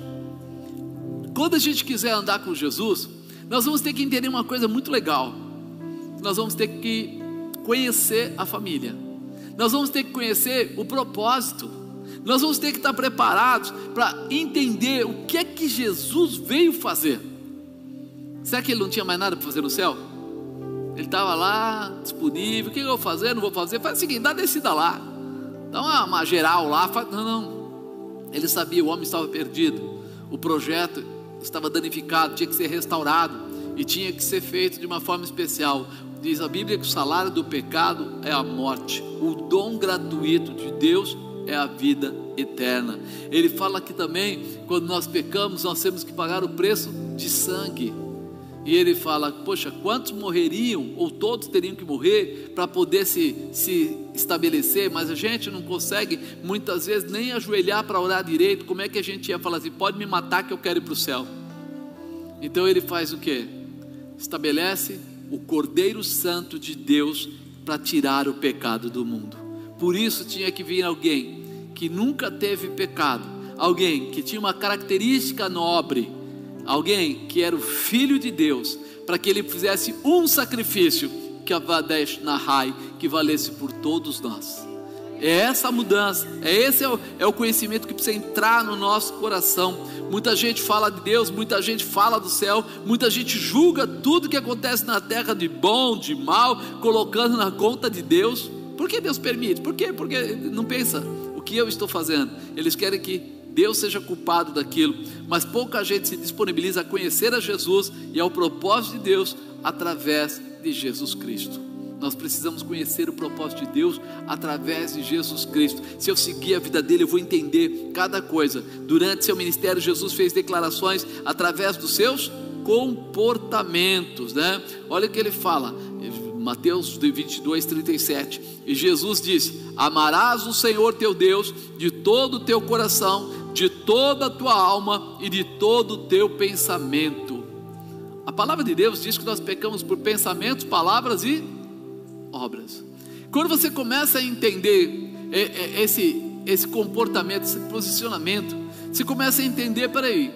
Quando a gente quiser andar com Jesus, nós vamos ter que entender uma coisa muito legal. Nós vamos ter que conhecer a família. nós vamos ter que conhecer o propósito. Nós vamos ter que estar preparados para entender o que é que Jesus veio fazer. Será que ele não tinha mais nada para fazer no céu? Ele estava lá, disponível. O que eu vou fazer? Não vou fazer. Faz o seguinte: dá descida lá. Dá uma, uma geral lá. Não, não. Ele sabia, o homem estava perdido. O projeto estava danificado, tinha que ser restaurado. E tinha que ser feito de uma forma especial. Diz a Bíblia que o salário do pecado é a morte. O dom gratuito de Deus é a vida eterna. Ele fala aqui também, quando nós pecamos, nós temos que pagar o preço de sangue. E ele fala: Poxa, quantos morreriam, ou todos teriam que morrer, para poder se, se estabelecer, mas a gente não consegue muitas vezes nem ajoelhar para orar direito. Como é que a gente ia falar assim: Pode me matar que eu quero ir para o céu? Então ele faz o que? Estabelece o Cordeiro Santo de Deus para tirar o pecado do mundo. Por isso tinha que vir alguém que nunca teve pecado, alguém que tinha uma característica nobre, alguém que era o filho de Deus, para que ele fizesse um sacrifício que Avadesh Nahai, que valesse por todos nós. É essa mudança, é esse é o, é o conhecimento que precisa entrar no nosso coração. Muita gente fala de Deus, muita gente fala do céu, muita gente julga tudo que acontece na terra de bom, de mal, colocando na conta de Deus. Por que Deus permite? Por quê? Porque não pensa o que eu estou fazendo. Eles querem que Deus seja culpado daquilo, mas pouca gente se disponibiliza a conhecer a Jesus e ao propósito de Deus através de Jesus Cristo. Nós precisamos conhecer o propósito de Deus através de Jesus Cristo. Se eu seguir a vida dele, eu vou entender cada coisa. Durante seu ministério, Jesus fez declarações através dos seus comportamentos, né? Olha o que ele fala: Mateus 22, 37. E Jesus disse: Amarás o Senhor teu Deus de todo o teu coração, de toda a tua alma e de todo o teu pensamento. A palavra de Deus diz que nós pecamos por pensamentos, palavras e obras. Quando você começa a entender é, é, esse, esse comportamento, esse posicionamento, você começa a entender: peraí,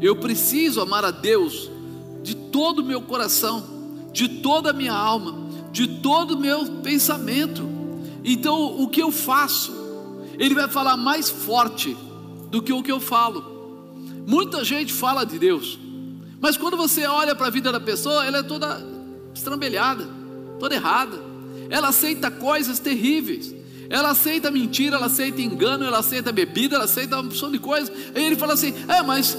eu preciso amar a Deus de todo o meu coração, de toda a minha alma de todo o meu pensamento. Então, o que eu faço, ele vai falar mais forte do que o que eu falo. Muita gente fala de Deus, mas quando você olha para a vida da pessoa, ela é toda estrambelhada, toda errada. Ela aceita coisas terríveis. Ela aceita mentira, ela aceita engano, ela aceita bebida, ela aceita uma opção de coisas. Aí ele fala assim: é, mas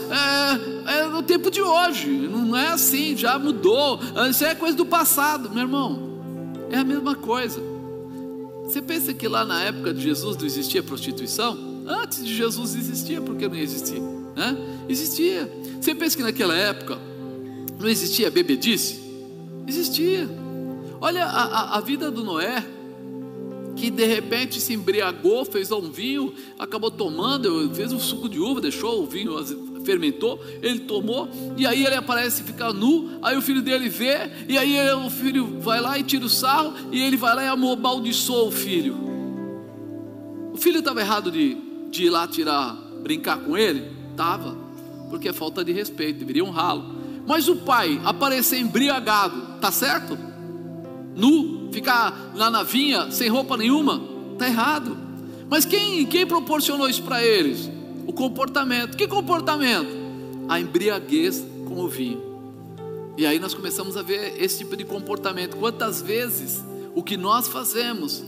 é, é no tempo de hoje, não é assim, já mudou. Isso é coisa do passado, meu irmão. É a mesma coisa. Você pensa que lá na época de Jesus não existia prostituição? Antes de Jesus existia, por que não existia? Né? Existia. Você pensa que naquela época não existia bebedice? Existia. Olha a, a, a vida do Noé, que de repente se embriagou, fez um vinho, acabou tomando, fez um suco de uva, deixou o vinho fermentou, ele tomou, e aí ele aparece ficar nu, aí o filho dele vê, e aí o filho vai lá e tira o sarro, e ele vai lá e amaldiçoa o filho. O filho estava errado de, de ir lá tirar, brincar com ele? Estava, porque é falta de respeito, deveria honrá-lo. Mas o pai aparecer embriagado, tá certo? Nu, ficar lá na vinha sem roupa nenhuma, tá errado. Mas quem, quem proporcionou isso para eles? o comportamento. Que comportamento? A embriaguez com o vinho. E aí nós começamos a ver esse tipo de comportamento. Quantas vezes o que nós fazemos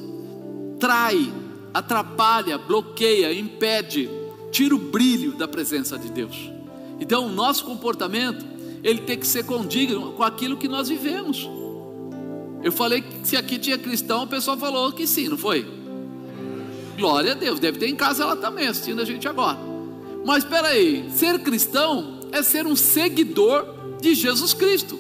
trai, atrapalha, bloqueia, impede, tira o brilho da presença de Deus. Então o nosso comportamento, ele tem que ser condigno com aquilo que nós vivemos. Eu falei que se aqui tinha cristão, o pessoal falou que sim, não foi? Glória a Deus, deve ter em casa ela também assistindo a gente agora. Mas espera aí, ser cristão é ser um seguidor de Jesus Cristo.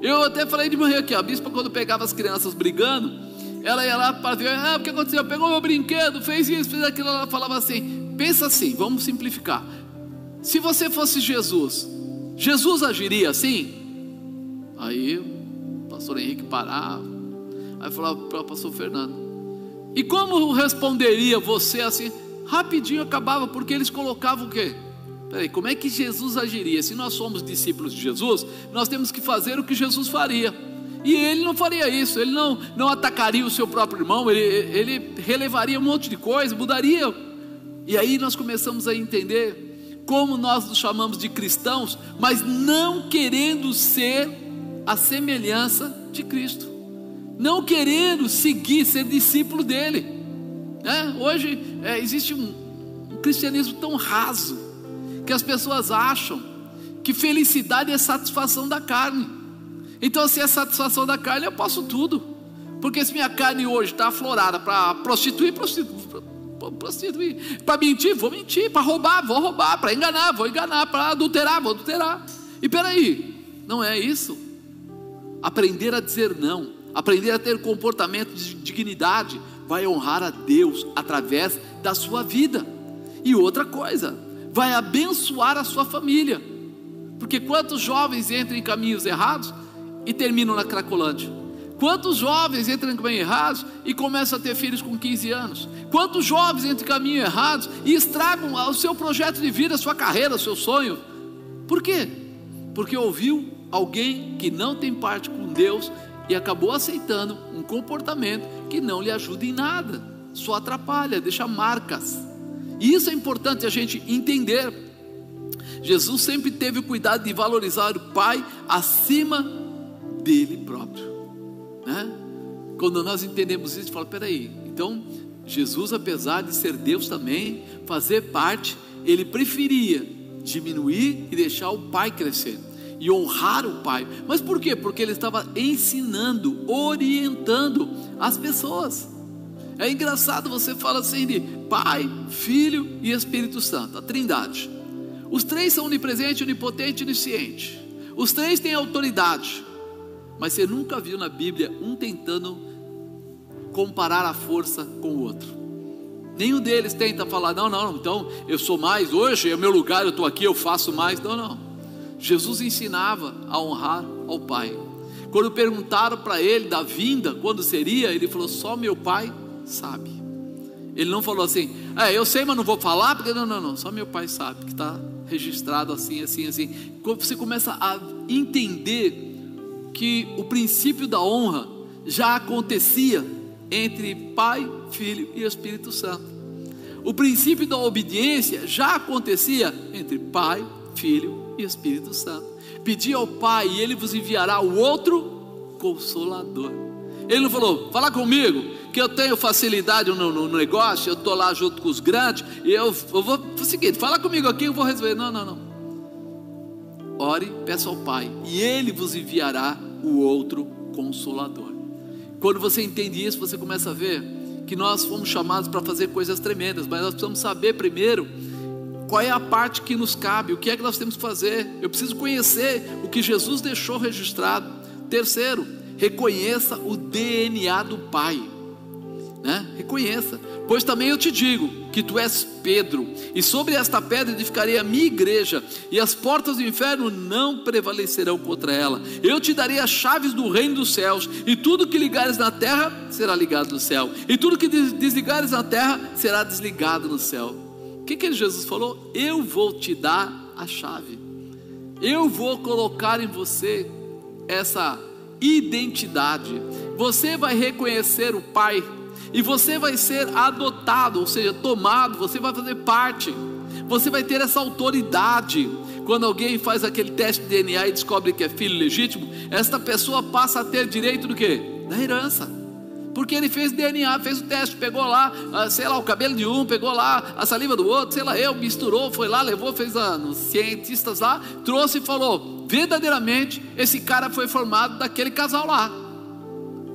Eu até falei de manhã aqui, a bispa quando pegava as crianças brigando, ela ia lá para ah, o que aconteceu? Pegou meu brinquedo, fez isso, fez aquilo, ela falava assim, pensa assim, vamos simplificar. Se você fosse Jesus, Jesus agiria assim? Aí o pastor Henrique parava, aí falava para o pastor Fernando, e como responderia você assim? Rapidinho acabava, porque eles colocavam o quê? Peraí, como é que Jesus agiria? Se nós somos discípulos de Jesus, nós temos que fazer o que Jesus faria. E ele não faria isso, ele não, não atacaria o seu próprio irmão, ele, ele relevaria um monte de coisa, mudaria. E aí nós começamos a entender como nós nos chamamos de cristãos, mas não querendo ser a semelhança de Cristo, não querendo seguir, ser discípulo dele. Né? Hoje é, existe um, um cristianismo tão raso que as pessoas acham que felicidade é satisfação da carne. Então, se é satisfação da carne, eu posso tudo. Porque se minha carne hoje está aflorada para prostituir, prostituir, prostituir. Para mentir, vou mentir. Para roubar, vou roubar. Para enganar, vou enganar. Para adulterar, vou adulterar. E peraí, não é isso. Aprender a dizer não, aprender a ter comportamento de dignidade, vai honrar a Deus através da sua vida. E outra coisa, vai abençoar a sua família. Porque quantos jovens entram em caminhos errados e terminam na Cracolândia? Quantos jovens entram em caminhos errados e começam a ter filhos com 15 anos? Quantos jovens entram em caminhos errados e estragam o seu projeto de vida, a sua carreira, o seu sonho? Por quê? Porque ouviu alguém que não tem parte com Deus e acabou aceitando um comportamento que não lhe ajuda em nada, só atrapalha, deixa marcas. E isso é importante a gente entender. Jesus sempre teve o cuidado de valorizar o Pai acima dele próprio. Né? Quando nós entendemos isso, fala: peraí, então Jesus, apesar de ser Deus também, fazer parte, ele preferia diminuir e deixar o Pai crescer e honrar o Pai. Mas por quê? Porque ele estava ensinando, orientando as pessoas. É engraçado, você fala assim de Pai, Filho e Espírito Santo, a Trindade. Os três são onipresente, onipotente e onisciente. Os três têm autoridade. Mas você nunca viu na Bíblia um tentando comparar a força com o outro. Nenhum deles tenta falar, não, não, então eu sou mais, hoje é meu lugar, eu estou aqui, eu faço mais. Não, não. Jesus ensinava a honrar ao Pai. Quando perguntaram para ele da vinda, quando seria, ele falou: só meu Pai sabe. Ele não falou assim, é, eu sei, mas não vou falar, porque não, não, não, só meu pai sabe que está registrado assim, assim, assim. Quando você começa a entender que o princípio da honra já acontecia entre Pai, Filho e Espírito Santo. O princípio da obediência já acontecia entre Pai, Filho e Espírito Santo. Pedi ao Pai e Ele vos enviará o outro Consolador. Ele não falou, fala comigo, que eu tenho facilidade no, no, negócio, eu estou lá junto com os grandes, e eu, eu vou o seguinte, fala comigo aqui, eu vou resolver. Não, não, não. Ore, peça ao Pai, e Ele vos enviará o outro Consolador. Quando você entende isso, você começa a ver que nós fomos chamados para fazer coisas tremendas, mas nós precisamos saber primeiro qual é a parte que nos cabe, o que é que nós temos que fazer. Eu preciso conhecer o que Jesus deixou registrado. Terceiro, reconheça o DNA do Pai né? Reconheça. Pois também eu te digo que tu és Pedro, e sobre esta pedra edificarei a minha igreja, e as portas do inferno não prevalecerão contra ela. Eu te darei as chaves do reino dos céus, e tudo que ligares na terra será ligado no céu, e tudo que desligares na terra será desligado no céu. O que, que Jesus falou? Eu vou te dar a chave, eu vou colocar em você essa identidade. Você vai reconhecer o Pai e você vai ser adotado, ou seja, tomado, você vai fazer parte, você vai ter essa autoridade. Quando alguém faz aquele teste de DNA e descobre que é filho legítimo, esta pessoa passa a ter direito do que? Da herança. Porque ele fez DNA, fez o teste, pegou lá, ah, sei lá, o cabelo de um, pegou lá a saliva do outro, sei lá, eu, misturou, foi lá, levou, fez a, nos cientistas lá, trouxe e falou: verdadeiramente esse cara foi formado daquele casal lá.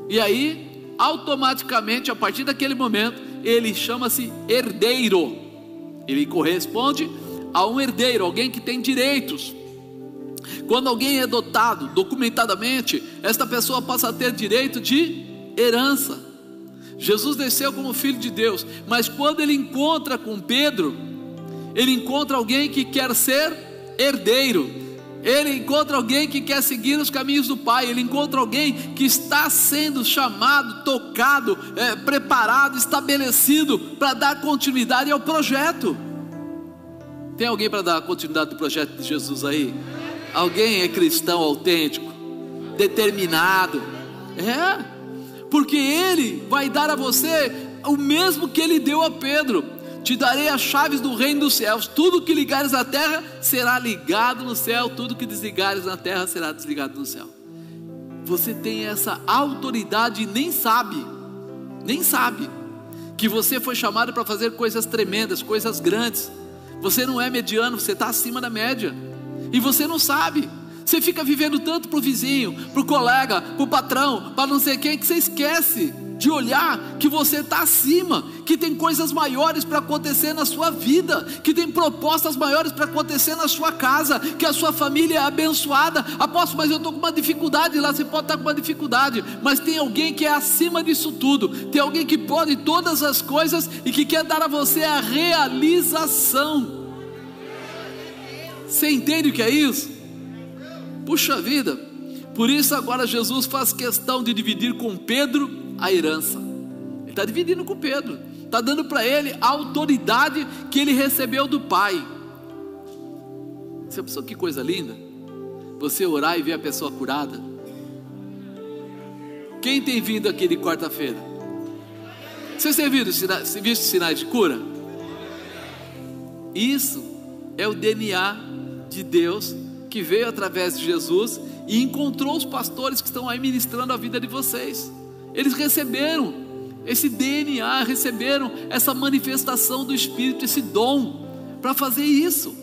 E aí automaticamente, a partir daquele momento, ele chama-se herdeiro. Ele corresponde a um herdeiro, alguém que tem direitos. Quando alguém é dotado documentadamente, esta pessoa passa a ter direito de herança. Jesus desceu como filho de Deus, mas quando ele encontra com Pedro, ele encontra alguém que quer ser herdeiro. Ele encontra alguém que quer seguir os caminhos do Pai, ele encontra alguém que está sendo chamado, tocado, é, preparado, estabelecido para dar continuidade ao projeto. Tem alguém para dar continuidade do projeto de Jesus aí? Alguém é cristão autêntico, determinado, É, porque Ele vai dar a você o mesmo que Ele deu a Pedro. Te darei as chaves do reino dos céus. Tudo que ligares na terra será ligado no céu, tudo que desligares na terra será desligado no céu. Você tem essa autoridade e nem sabe, nem sabe que você foi chamado para fazer coisas tremendas, coisas grandes. Você não é mediano, você está acima da média. E você não sabe. Você fica vivendo tanto para o vizinho, para o colega, para o patrão, para não sei quem, que você esquece de olhar que você está acima, que tem coisas maiores para acontecer na sua vida, que tem propostas maiores para acontecer na sua casa, que a sua família é abençoada. Apóstolo, mas eu estou com uma dificuldade lá, você pode estar tá com uma dificuldade, mas tem alguém que é acima disso tudo, tem alguém que pode todas as coisas e que quer dar a você a realização. Você entende o que é isso? Puxa vida, por isso agora Jesus faz questão de dividir com Pedro a herança. Ele está dividindo com Pedro, está dando para ele a autoridade que ele recebeu do Pai. Você pensou que coisa linda? Você orar e ver a pessoa curada. Quem tem vindo aqui de quarta-feira? Vocês têm visto, visto sinais de cura? Isso é o DNA de Deus que veio através de Jesus e encontrou os pastores que estão aí ministrando a vida de vocês. Eles receberam esse DNA, receberam essa manifestação do Espírito, esse dom para fazer isso.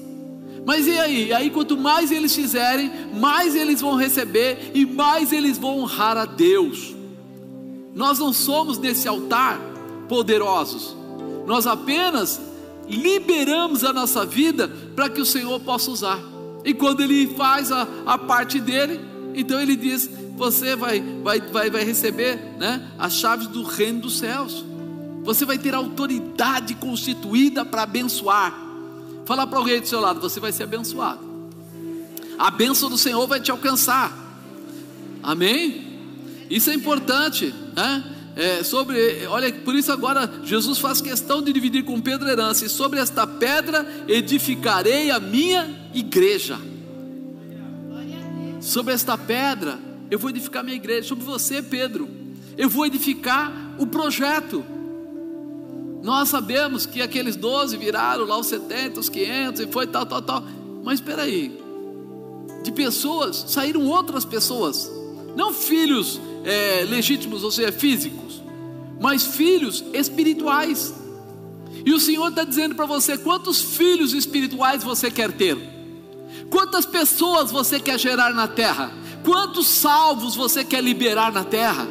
Mas e aí? E aí, quanto mais eles fizerem, mais eles vão receber e mais eles vão honrar a Deus. Nós não somos nesse altar poderosos, nós apenas liberamos a nossa vida para que o Senhor possa usar. E quando Ele faz a, a parte dele, então Ele diz: você vai, vai, vai, vai receber né, as chaves do reino dos céus. Você vai ter autoridade constituída para abençoar. Fala para alguém do seu lado, você vai ser abençoado. A bênção do Senhor vai te alcançar. Amém? Isso é importante, né? É, sobre, olha, por isso agora Jesus faz questão de dividir com Pedro a herança, e sobre esta pedra edificarei a minha igreja. Sobre esta pedra eu vou edificar minha igreja. Sobre você, Pedro, eu vou edificar o projeto. Nós sabemos que aqueles 12 viraram lá os 70, os 500 e foi tal, tal, tal. Mas espera aí, de pessoas saíram outras pessoas, não filhos é, legítimos, ou seja, físicos, mas filhos espirituais. E o Senhor está dizendo para você: quantos filhos espirituais você quer ter? Quantas pessoas você quer gerar na terra? Quantos salvos você quer liberar na terra?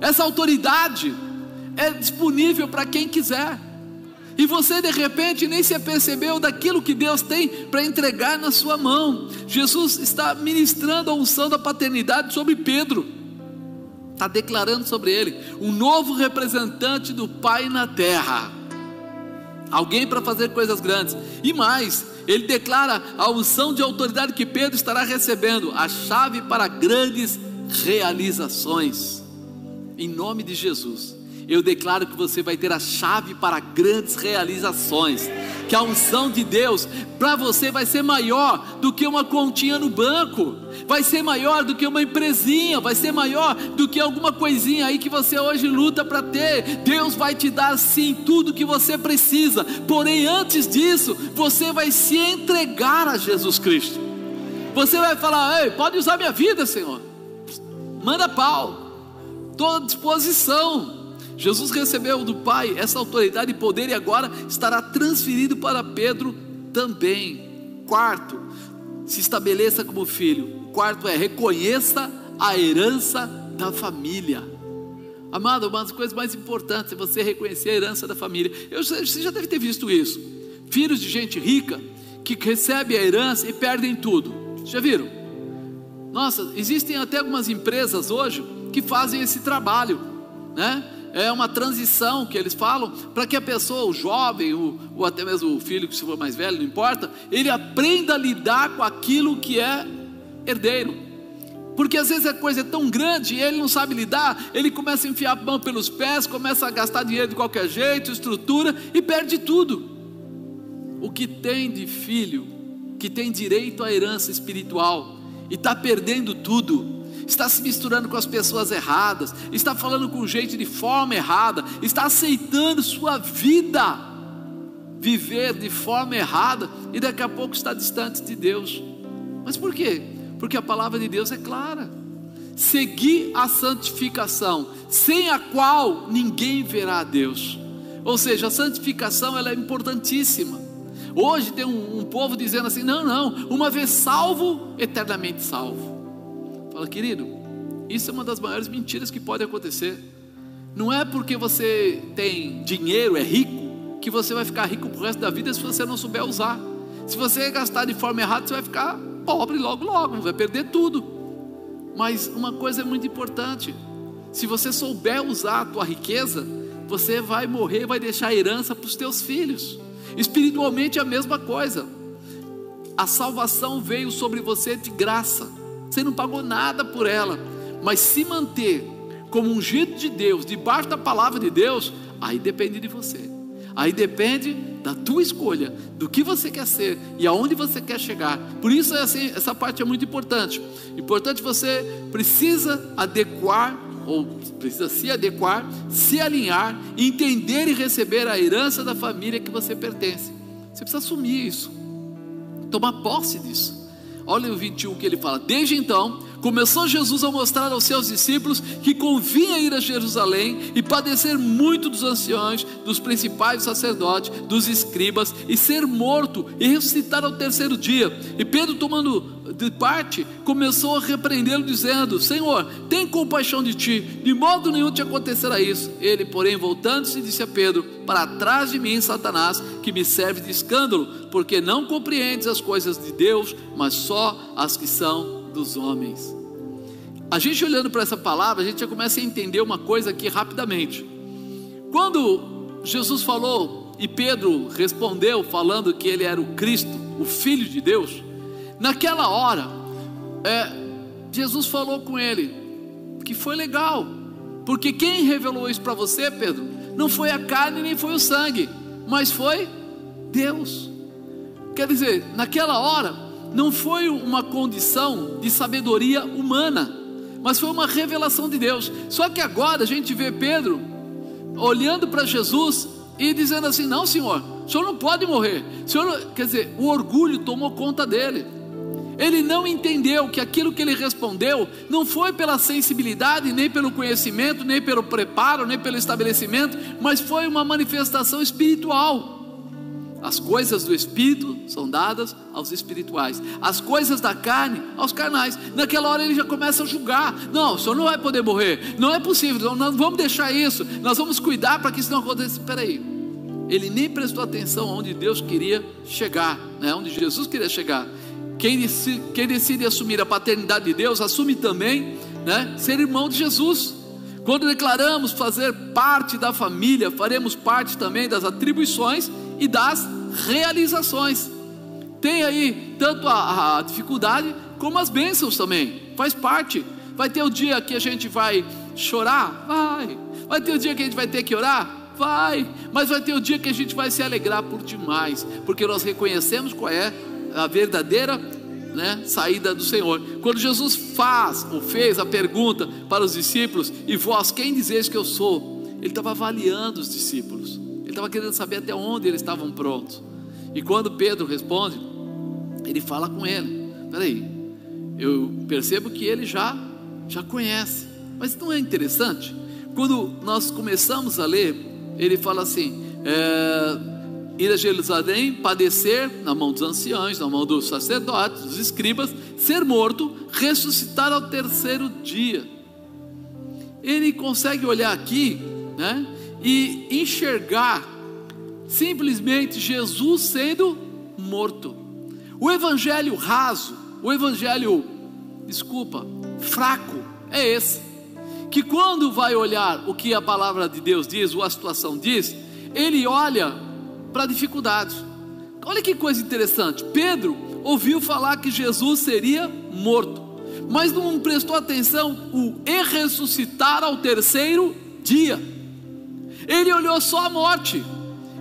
Essa autoridade é disponível para quem quiser. E você de repente nem se apercebeu daquilo que Deus tem para entregar na sua mão. Jesus está ministrando a unção da paternidade sobre Pedro, está declarando sobre ele um novo representante do Pai na terra, alguém para fazer coisas grandes. E mais, ele declara a unção de autoridade que Pedro estará recebendo, a chave para grandes realizações. Em nome de Jesus, eu declaro que você vai ter a chave para grandes realizações. Que a unção de Deus para você vai ser maior do que uma continha no banco vai ser maior do que uma empresinha, vai ser maior do que alguma coisinha aí que você hoje luta para ter. Deus vai te dar sim tudo que você precisa, porém antes disso, você vai se entregar a Jesus Cristo. Você vai falar: Ei, pode usar minha vida, Senhor. Manda pau, estou à disposição. Jesus recebeu do Pai essa autoridade e poder e agora estará transferido para Pedro também. Quarto, se estabeleça como filho quarto é reconheça a herança da família. Amado, uma das coisas mais importantes é você reconhecer a herança da família. Eu, você já deve ter visto isso. Filhos de gente rica que recebem a herança e perdem tudo. Já viram? Nossa, existem até algumas empresas hoje que fazem esse trabalho, né? É uma transição que eles falam para que a pessoa, o jovem, o, ou até mesmo o filho, se for mais velho, não importa, ele aprenda a lidar com aquilo que é herdeiro. Porque às vezes a coisa é tão grande e ele não sabe lidar, ele começa a enfiar a mão pelos pés, começa a gastar dinheiro de qualquer jeito, estrutura e perde tudo. O que tem de filho que tem direito à herança espiritual e está perdendo tudo, está se misturando com as pessoas erradas, está falando com gente de forma errada, está aceitando sua vida viver de forma errada e daqui a pouco está distante de Deus. Mas por quê? Porque a palavra de Deus é clara. Seguir a santificação, sem a qual ninguém verá a Deus. Ou seja, a santificação ela é importantíssima. Hoje tem um, um povo dizendo assim: não, não, uma vez salvo, eternamente salvo. Fala, querido, isso é uma das maiores mentiras que pode acontecer. Não é porque você tem dinheiro, é rico, que você vai ficar rico pro resto da vida se você não souber usar. Se você gastar de forma errada, você vai ficar pobre logo, logo, vai perder tudo. Mas uma coisa é muito importante: se você souber usar a tua riqueza, você vai morrer, vai deixar herança para os teus filhos. Espiritualmente é a mesma coisa. A salvação veio sobre você de graça. Você não pagou nada por ela, mas se manter como ungido de Deus, debaixo da palavra de Deus, aí depende de você. Aí depende da tua escolha, do que você quer ser e aonde você quer chegar. Por isso assim, essa parte é muito importante. Importante você precisa adequar ou precisa se adequar, se alinhar, entender e receber a herança da família que você pertence. Você precisa assumir isso, tomar posse disso. Olha o 21 que ele fala: Desde então, começou Jesus a mostrar aos seus discípulos que convinha ir a Jerusalém e padecer muito dos anciões, dos principais sacerdotes, dos escribas, e ser morto e ressuscitar ao terceiro dia. E Pedro, tomando de parte, começou a repreendê-lo, dizendo: Senhor, tem compaixão de ti, de modo nenhum te acontecerá isso. Ele, porém, voltando-se, disse a Pedro: Para trás de mim, Satanás, que me serve de escândalo, porque não compreendes as coisas de Deus, mas só as que são dos homens. A gente olhando para essa palavra, a gente já começa a entender uma coisa aqui rapidamente. Quando Jesus falou e Pedro respondeu, falando que ele era o Cristo, o Filho de Deus, Naquela hora, é, Jesus falou com ele que foi legal, porque quem revelou isso para você, Pedro, não foi a carne nem foi o sangue, mas foi Deus. Quer dizer, naquela hora, não foi uma condição de sabedoria humana, mas foi uma revelação de Deus. Só que agora a gente vê Pedro olhando para Jesus e dizendo assim: Não, Senhor, o senhor não pode morrer. O senhor, quer dizer, o orgulho tomou conta dele. Ele não entendeu que aquilo que ele respondeu não foi pela sensibilidade, nem pelo conhecimento, nem pelo preparo, nem pelo estabelecimento, mas foi uma manifestação espiritual. As coisas do espírito são dadas aos espirituais, as coisas da carne aos carnais. Naquela hora ele já começa a julgar: não, o senhor não vai poder morrer, não é possível, não, vamos deixar isso, nós vamos cuidar para que isso não aconteça. Espera aí, ele nem prestou atenção onde Deus queria chegar, né? onde Jesus queria chegar. Quem decide, quem decide assumir a paternidade de Deus, assume também né, ser irmão de Jesus. Quando declaramos fazer parte da família, faremos parte também das atribuições e das realizações. Tem aí tanto a, a dificuldade como as bênçãos também, faz parte. Vai ter o dia que a gente vai chorar? Vai. Vai ter o dia que a gente vai ter que orar? Vai. Mas vai ter o dia que a gente vai se alegrar por demais, porque nós reconhecemos qual é a verdadeira né, saída do Senhor. Quando Jesus faz ou fez a pergunta para os discípulos, e vós quem dizeis que eu sou? Ele estava avaliando os discípulos, ele estava querendo saber até onde eles estavam prontos. E quando Pedro responde, ele fala com ele: peraí, eu percebo que ele já, já conhece, mas não é interessante? Quando nós começamos a ler, ele fala assim: é, ir a Jerusalém, padecer na mão dos anciãos, na mão dos sacerdotes, dos escribas, ser morto, ressuscitar ao terceiro dia. Ele consegue olhar aqui, né, e enxergar simplesmente Jesus sendo morto. O evangelho raso, o evangelho, desculpa, fraco, é esse. Que quando vai olhar o que a palavra de Deus diz, ou a situação diz, ele olha para dificuldades. Olha que coisa interessante. Pedro ouviu falar que Jesus seria morto, mas não prestou atenção o e ressuscitar ao terceiro dia. Ele olhou só a morte,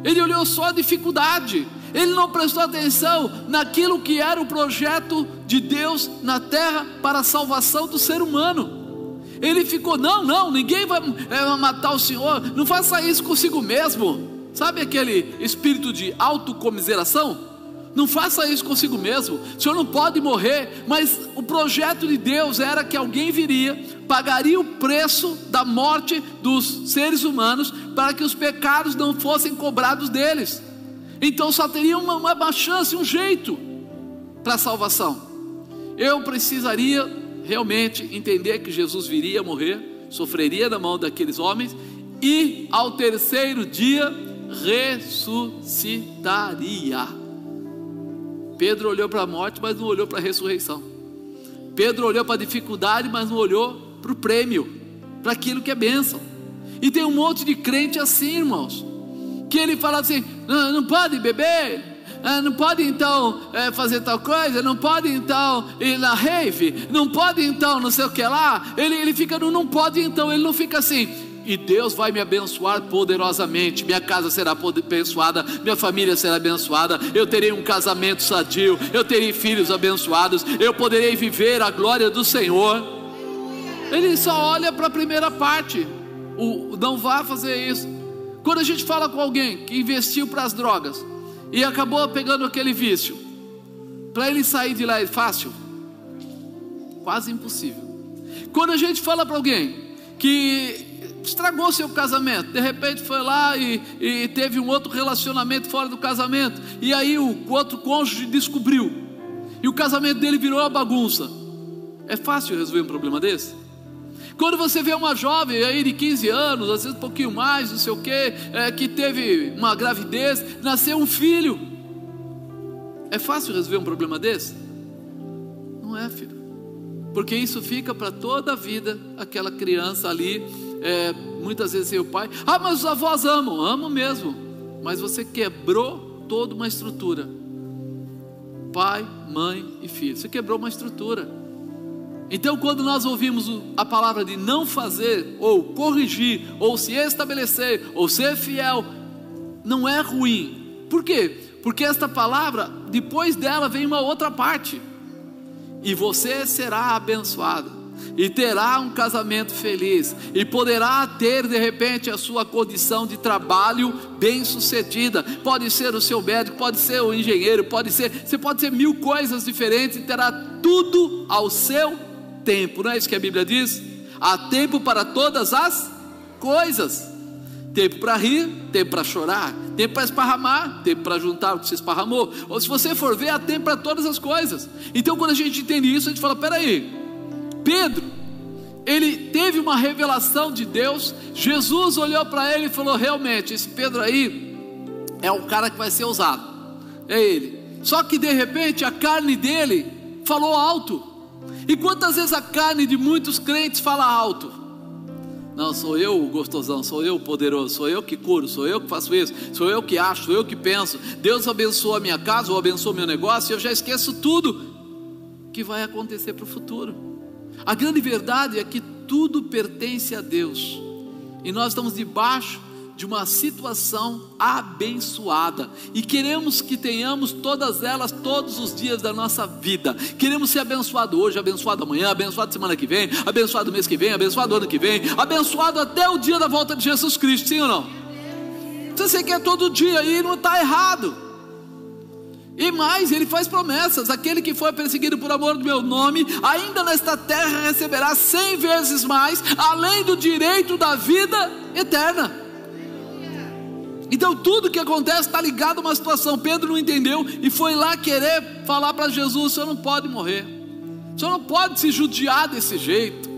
ele olhou só a dificuldade, ele não prestou atenção naquilo que era o projeto de Deus na terra para a salvação do ser humano. Ele ficou, não, não, ninguém vai é, matar o Senhor, não faça isso consigo mesmo. Sabe aquele espírito de autocomiseração? Não faça isso consigo mesmo. O senhor não pode morrer, mas o projeto de Deus era que alguém viria, pagaria o preço da morte dos seres humanos para que os pecados não fossem cobrados deles. Então só teria uma, uma chance, um jeito para a salvação. Eu precisaria realmente entender que Jesus viria morrer, sofreria na mão daqueles homens e ao terceiro dia ressuscitaria. Pedro olhou para a morte, mas não olhou para a ressurreição. Pedro olhou para a dificuldade, mas não olhou para o prêmio, para aquilo que é bênção. E tem um monte de crente assim, irmãos, que ele fala assim: não, não pode beber, ah, não pode então é, fazer tal coisa, não pode então ir na rave, não pode então não sei o que lá. Ele, ele fica no não pode então, ele não fica assim e Deus vai me abençoar poderosamente. Minha casa será abençoada, minha família será abençoada. Eu terei um casamento sadio, eu terei filhos abençoados, eu poderei viver a glória do Senhor. Ele só olha para a primeira parte. O, não vá fazer isso. Quando a gente fala com alguém que investiu para as drogas e acabou pegando aquele vício, para ele sair de lá é fácil? Quase impossível. Quando a gente fala para alguém que estragou seu casamento. De repente foi lá e, e teve um outro relacionamento fora do casamento. E aí o, outro cônjuge descobriu. E o casamento dele virou uma bagunça. É fácil resolver um problema desse? Quando você vê uma jovem aí de 15 anos, às vezes um pouquinho mais, não sei o que, é, que teve uma gravidez, nasceu um filho. É fácil resolver um problema desse? Não é, filho. Porque isso fica para toda a vida, aquela criança ali é, muitas vezes seu pai, ah, mas os avós amam, amam mesmo, mas você quebrou toda uma estrutura. Pai, mãe e filho, você quebrou uma estrutura. Então, quando nós ouvimos a palavra de não fazer, ou corrigir, ou se estabelecer, ou ser fiel, não é ruim. Por quê? Porque esta palavra, depois dela vem uma outra parte, e você será abençoado e terá um casamento feliz, e poderá ter de repente a sua condição de trabalho bem sucedida. Pode ser o seu médico, pode ser o engenheiro, pode ser, você pode ser mil coisas diferentes e terá tudo ao seu tempo, não é isso que a Bíblia diz? Há tempo para todas as coisas. Tempo para rir, tempo para chorar, tempo para esparramar, tempo para juntar o que se esparramou. Ou se você for ver, há tempo para todas as coisas. Então, quando a gente entende isso, a gente fala: peraí, Pedro, ele teve uma revelação de Deus. Jesus olhou para ele e falou: realmente, esse Pedro aí é o cara que vai ser usado. É ele. Só que de repente a carne dele falou alto. E quantas vezes a carne de muitos crentes fala alto? Não, sou eu o gostosão, sou eu o poderoso, sou eu que curo, sou eu que faço isso, sou eu que acho, sou eu que penso. Deus abençoa a minha casa ou abençoa meu negócio, e eu já esqueço tudo que vai acontecer para o futuro. A grande verdade é que tudo pertence a Deus, e nós estamos debaixo de uma situação abençoada e queremos que tenhamos todas elas todos os dias da nossa vida. Queremos ser abençoado hoje, abençoado amanhã, abençoado semana que vem, abençoado mês que vem, abençoado ano que vem, abençoado até o dia da volta de Jesus Cristo, sim ou não? Se você quer todo dia e não está errado. E mais, ele faz promessas: aquele que foi perseguido por amor do meu nome, ainda nesta terra receberá cem vezes mais, além do direito da vida eterna. Então tudo que acontece está ligado a uma situação. Pedro não entendeu e foi lá querer falar para Jesus: o senhor não pode morrer, o senhor não pode se judiar desse jeito.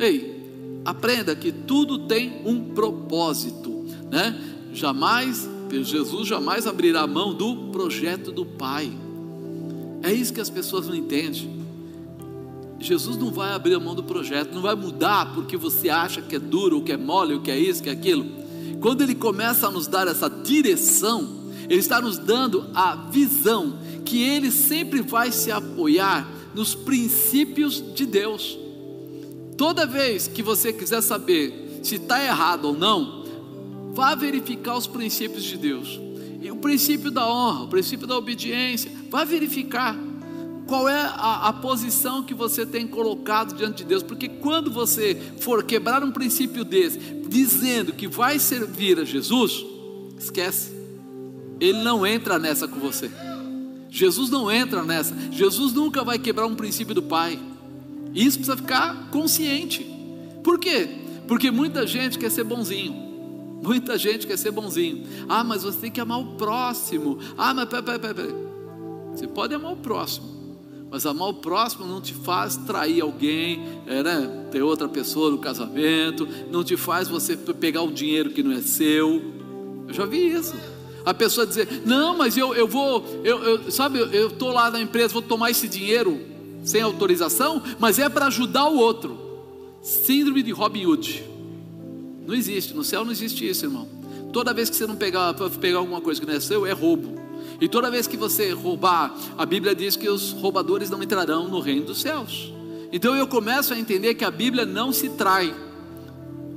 Ei, aprenda que tudo tem um propósito, né? Jamais Jesus jamais abrirá mão do projeto do Pai. É isso que as pessoas não entendem. Jesus não vai abrir a mão do projeto, não vai mudar porque você acha que é duro, ou que é mole, ou que é isso, que é aquilo. Quando Ele começa a nos dar essa direção, Ele está nos dando a visão que Ele sempre vai se apoiar nos princípios de Deus. Toda vez que você quiser saber se está errado ou não, Vá verificar os princípios de Deus. E o princípio da honra, o princípio da obediência. Vá verificar. Qual é a, a, posição que você tem colocado diante de Deus? Porque quando você for quebrar um princípio desse, dizendo que vai servir a Jesus, esquece, Ele não entra nessa com você. Jesus não entra nessa. Jesus nunca vai quebrar um princípio do Pai. Isso precisa ficar consciente. Por quê? Porque muita gente quer ser bonzinho. Muita gente quer ser bonzinho. Ah, mas você tem que amar o próximo. Ah, mas peraí, peraí, peraí. Você pode amar o próximo. Mas amar o próximo não te faz trair alguém, é, né? ter outra pessoa no casamento, não te faz você pegar um dinheiro que não é seu. Eu já vi isso. A pessoa dizer, não, mas eu, eu vou, eu, eu sabe, eu estou lá na empresa, vou tomar esse dinheiro sem autorização, mas é para ajudar o outro. Síndrome de Robin Hood. Não existe, no céu não existe isso, irmão. Toda vez que você não pegar, pegar alguma coisa que não é seu, é roubo. E toda vez que você roubar, a Bíblia diz que os roubadores não entrarão no reino dos céus. Então eu começo a entender que a Bíblia não se trai.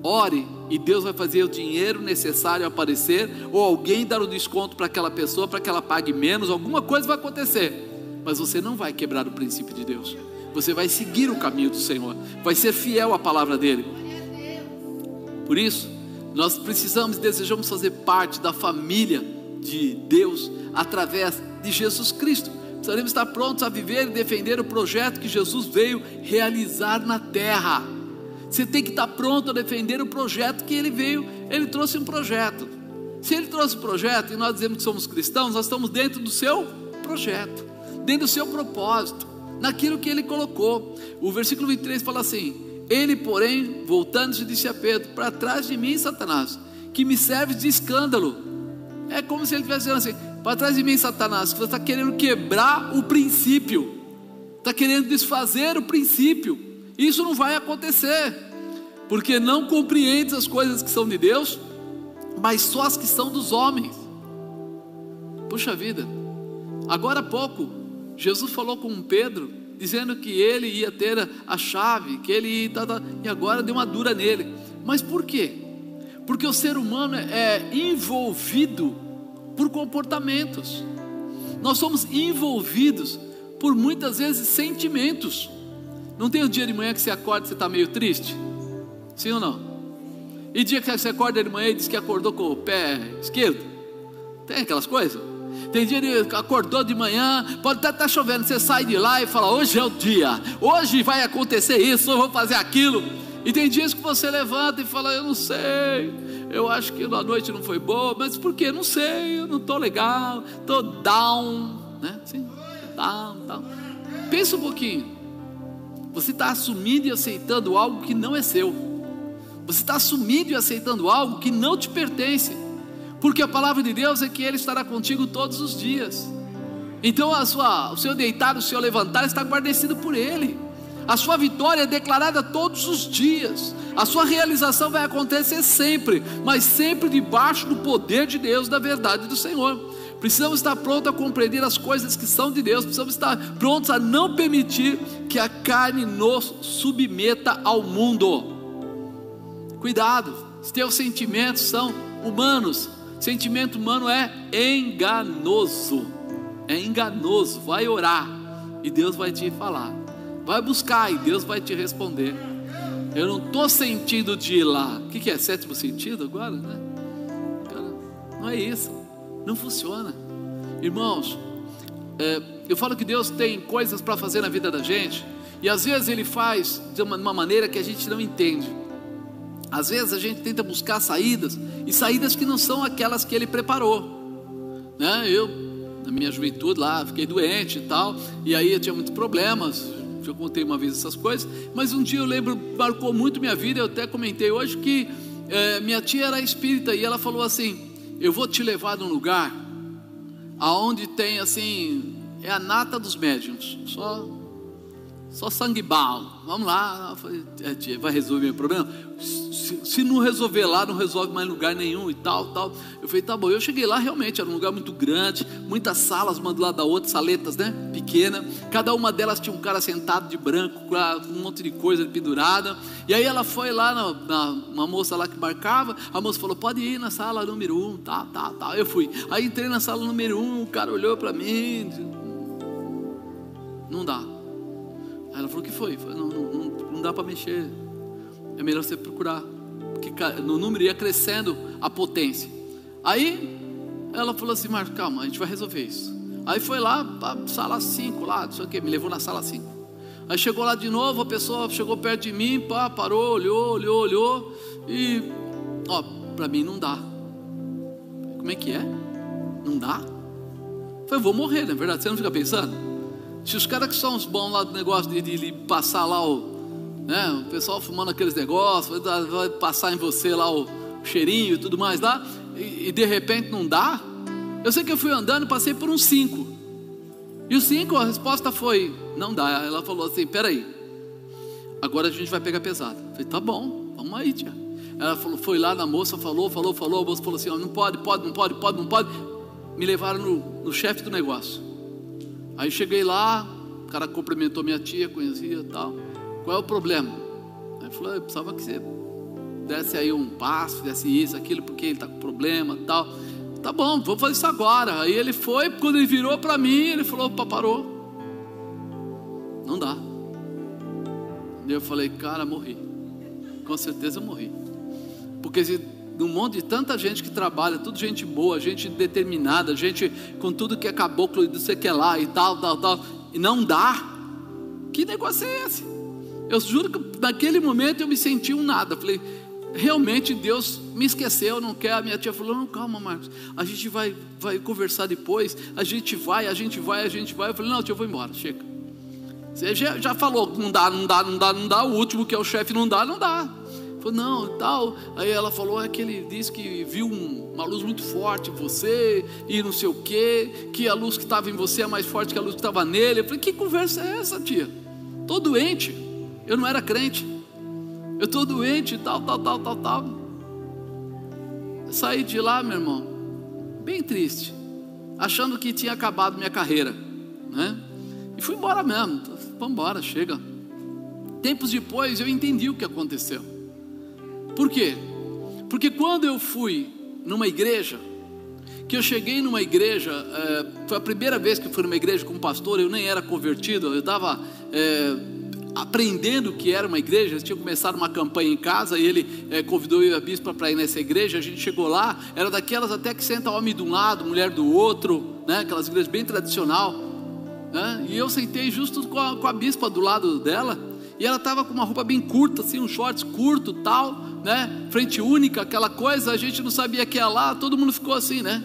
Ore e Deus vai fazer o dinheiro necessário aparecer, ou alguém dar o desconto para aquela pessoa para que ela pague menos, alguma coisa vai acontecer. Mas você não vai quebrar o princípio de Deus. Você vai seguir o caminho do Senhor, vai ser fiel à palavra dele. Por isso, nós precisamos e desejamos fazer parte da família de Deus através de Jesus Cristo. Precisaremos estar prontos a viver e defender o projeto que Jesus veio realizar na terra. Você tem que estar pronto a defender o projeto que ele veio. Ele trouxe um projeto. Se ele trouxe um projeto e nós dizemos que somos cristãos, nós estamos dentro do seu projeto, dentro do seu propósito, naquilo que ele colocou. O versículo 23 fala assim: Ele, porém, voltando-se, disse a Pedro: Para trás de mim, Satanás, que me serve de escândalo. É como se ele estivesse dizendo assim: Para trás de mim, Satanás, que você está querendo quebrar o princípio, está querendo desfazer o princípio. Isso não vai acontecer, porque não compreendes as coisas que são de Deus, mas só as que são dos homens. Puxa vida, agora há pouco, Jesus falou com Pedro, dizendo que ele ia ter a chave, que ele ia, e agora deu uma dura nele. Mas por quê? Porque o ser humano é envolvido por comportamentos, nós somos envolvidos por muitas vezes sentimentos. Não tem um dia de manhã que você acorda e você está meio triste? Sim ou não? E dia que você acorda de manhã e diz que acordou com o pé esquerdo? Tem aquelas coisas? Tem dia que acordou de manhã, pode até estar tá chovendo, você sai de lá e fala: hoje é o dia, hoje vai acontecer isso, eu vou fazer aquilo. E tem dias que você levanta e fala: eu não sei, eu acho que a noite não foi boa, mas por quê? Não sei, eu não estou legal, estou down, né? Sim, down, down. Pensa um pouquinho. Você está assumindo e aceitando algo que não é seu. Você está assumindo e aceitando algo que não te pertence. Porque a palavra de Deus é que Ele estará contigo todos os dias. Então a sua, o seu deitar, o seu levantar está guarnecido por Ele. A sua vitória é declarada todos os dias. A sua realização vai acontecer sempre, mas sempre debaixo do poder de Deus, da verdade do Senhor. Precisamos estar prontos a compreender as coisas que são de Deus. Precisamos estar prontos a não permitir que a carne nos submeta ao mundo. Cuidado, os teus sentimentos são humanos. Sentimento humano é enganoso. É enganoso. Vai orar e Deus vai te falar. Vai buscar e Deus vai te responder. Eu não estou sentindo de ir lá. O que, que é? Sétimo sentido agora, né? Não é isso. Não funciona. Irmãos, é, eu falo que Deus tem coisas para fazer na vida da gente, e às vezes Ele faz de uma, uma maneira que a gente não entende. Às vezes a gente tenta buscar saídas, e saídas que não são aquelas que Ele preparou. Né? Eu, na minha juventude lá, fiquei doente e tal, e aí eu tinha muitos problemas, já contei uma vez essas coisas, mas um dia eu lembro, marcou muito minha vida, eu até comentei hoje que é, minha tia era espírita e ela falou assim: eu vou te levar num lugar aonde tem assim, é a nata dos médiums, só só sangue bom. Vamos lá, é, vai resolver meu problema? Se, se, não resolver lá, não resolve mais lugar nenhum e tal, tal. Eu falei, tá bom. Eu cheguei lá, realmente, era um lugar muito grande, muitas salas, uma do lado da outra, saletas, né? Pequena. Cada uma delas tinha um cara sentado de branco, com um monte de coisa pendurada. E aí ela foi lá, na, na, uma moça lá que marcava, a moça falou, pode ir na sala número um, tá, tá, tá. Eu fui. Aí entrei na sala número um, o cara olhou para mim, não dá. Aí ela falou: O que foi? Falei, não, não, não, dá para mexer. É melhor você procurar. Porque no número ia crescendo a potência. Aí ela falou assim: Marcos, calma, a gente vai resolver isso. Aí foi lá para sala 5, lá, não sei o que, me levou na sala 5. Aí chegou lá de novo, a pessoa chegou perto de mim, pá, parou, olhou, olhou, olhou. E, ó, para mim não dá. Como é que é? Não dá? Falei, vou morrer, não é verdade? Você não fica pensando? Se os caras que são os bons lá do negócio de, de, de passar lá o, né, o pessoal fumando aqueles negócios, vai, vai passar em você lá o cheirinho e tudo mais lá, e, e de repente não dá, eu sei que eu fui andando e passei por uns cinco. E os cinco, a resposta foi: não dá. Ela falou assim: peraí, agora a gente vai pegar pesado. Eu falei: tá bom, vamos aí, tia. Ela falou, foi lá na moça, falou, falou, falou. A moça falou assim: não pode, pode, não pode, pode, não pode. Me levaram no, no chefe do negócio. Aí cheguei lá, o cara cumprimentou minha tia, conhecia tal. Qual é o problema? Aí falou: eu precisava que você desse aí um passo, desse isso, aquilo, porque ele está com problema tal. Tá bom, vamos fazer isso agora. Aí ele foi, quando ele virou para mim, ele falou: opa, parou. Não dá. E eu falei: cara, morri. Com certeza eu morri. Porque se num monte de tanta gente que trabalha, tudo gente boa, gente determinada, gente com tudo que é caboclo e não sei que lá e tal, tal, tal, e não dá. Que negócio é esse? Eu juro que naquele momento eu me senti um nada. Falei, realmente Deus me esqueceu, não quer. A minha tia falou: Não, calma, Marcos, a gente vai, vai conversar depois. A gente vai, a gente vai, a gente vai. Eu falei: Não, tia, eu vou embora, chega. Você já, já falou: Não dá, não dá, não dá, não dá. O último que é o chefe, não dá, não dá. Falei, não, tal. Aí ela falou: É que ele disse que viu um, uma luz muito forte em você, e não sei o quê, que a luz que estava em você é mais forte que a luz que estava nele. Eu falei: Que conversa é essa, tia? Estou doente. Eu não era crente eu estou doente, tal, tal, tal, tal, tal. Saí de lá, meu irmão, bem triste, achando que tinha acabado minha carreira, né? E fui embora mesmo, vamos embora, chega. Tempos depois eu entendi o que aconteceu. Por quê? Porque quando eu fui numa igreja, que eu cheguei numa igreja, é, foi a primeira vez que eu fui numa igreja como pastor, eu nem era convertido, eu estava é, aprendendo o que era uma igreja, eles tinham começado uma campanha em casa e ele é, convidou eu e a bispa para ir nessa igreja. A gente chegou lá, era daquelas até que senta homem de um lado, mulher do outro, né? aquelas igrejas bem tradicional. Né? E eu sentei justo com a, com a bispa do lado dela e ela estava com uma roupa bem curta, assim, um shorts curto, tal, né? Frente única, aquela coisa. A gente não sabia que ia lá, todo mundo ficou assim, né?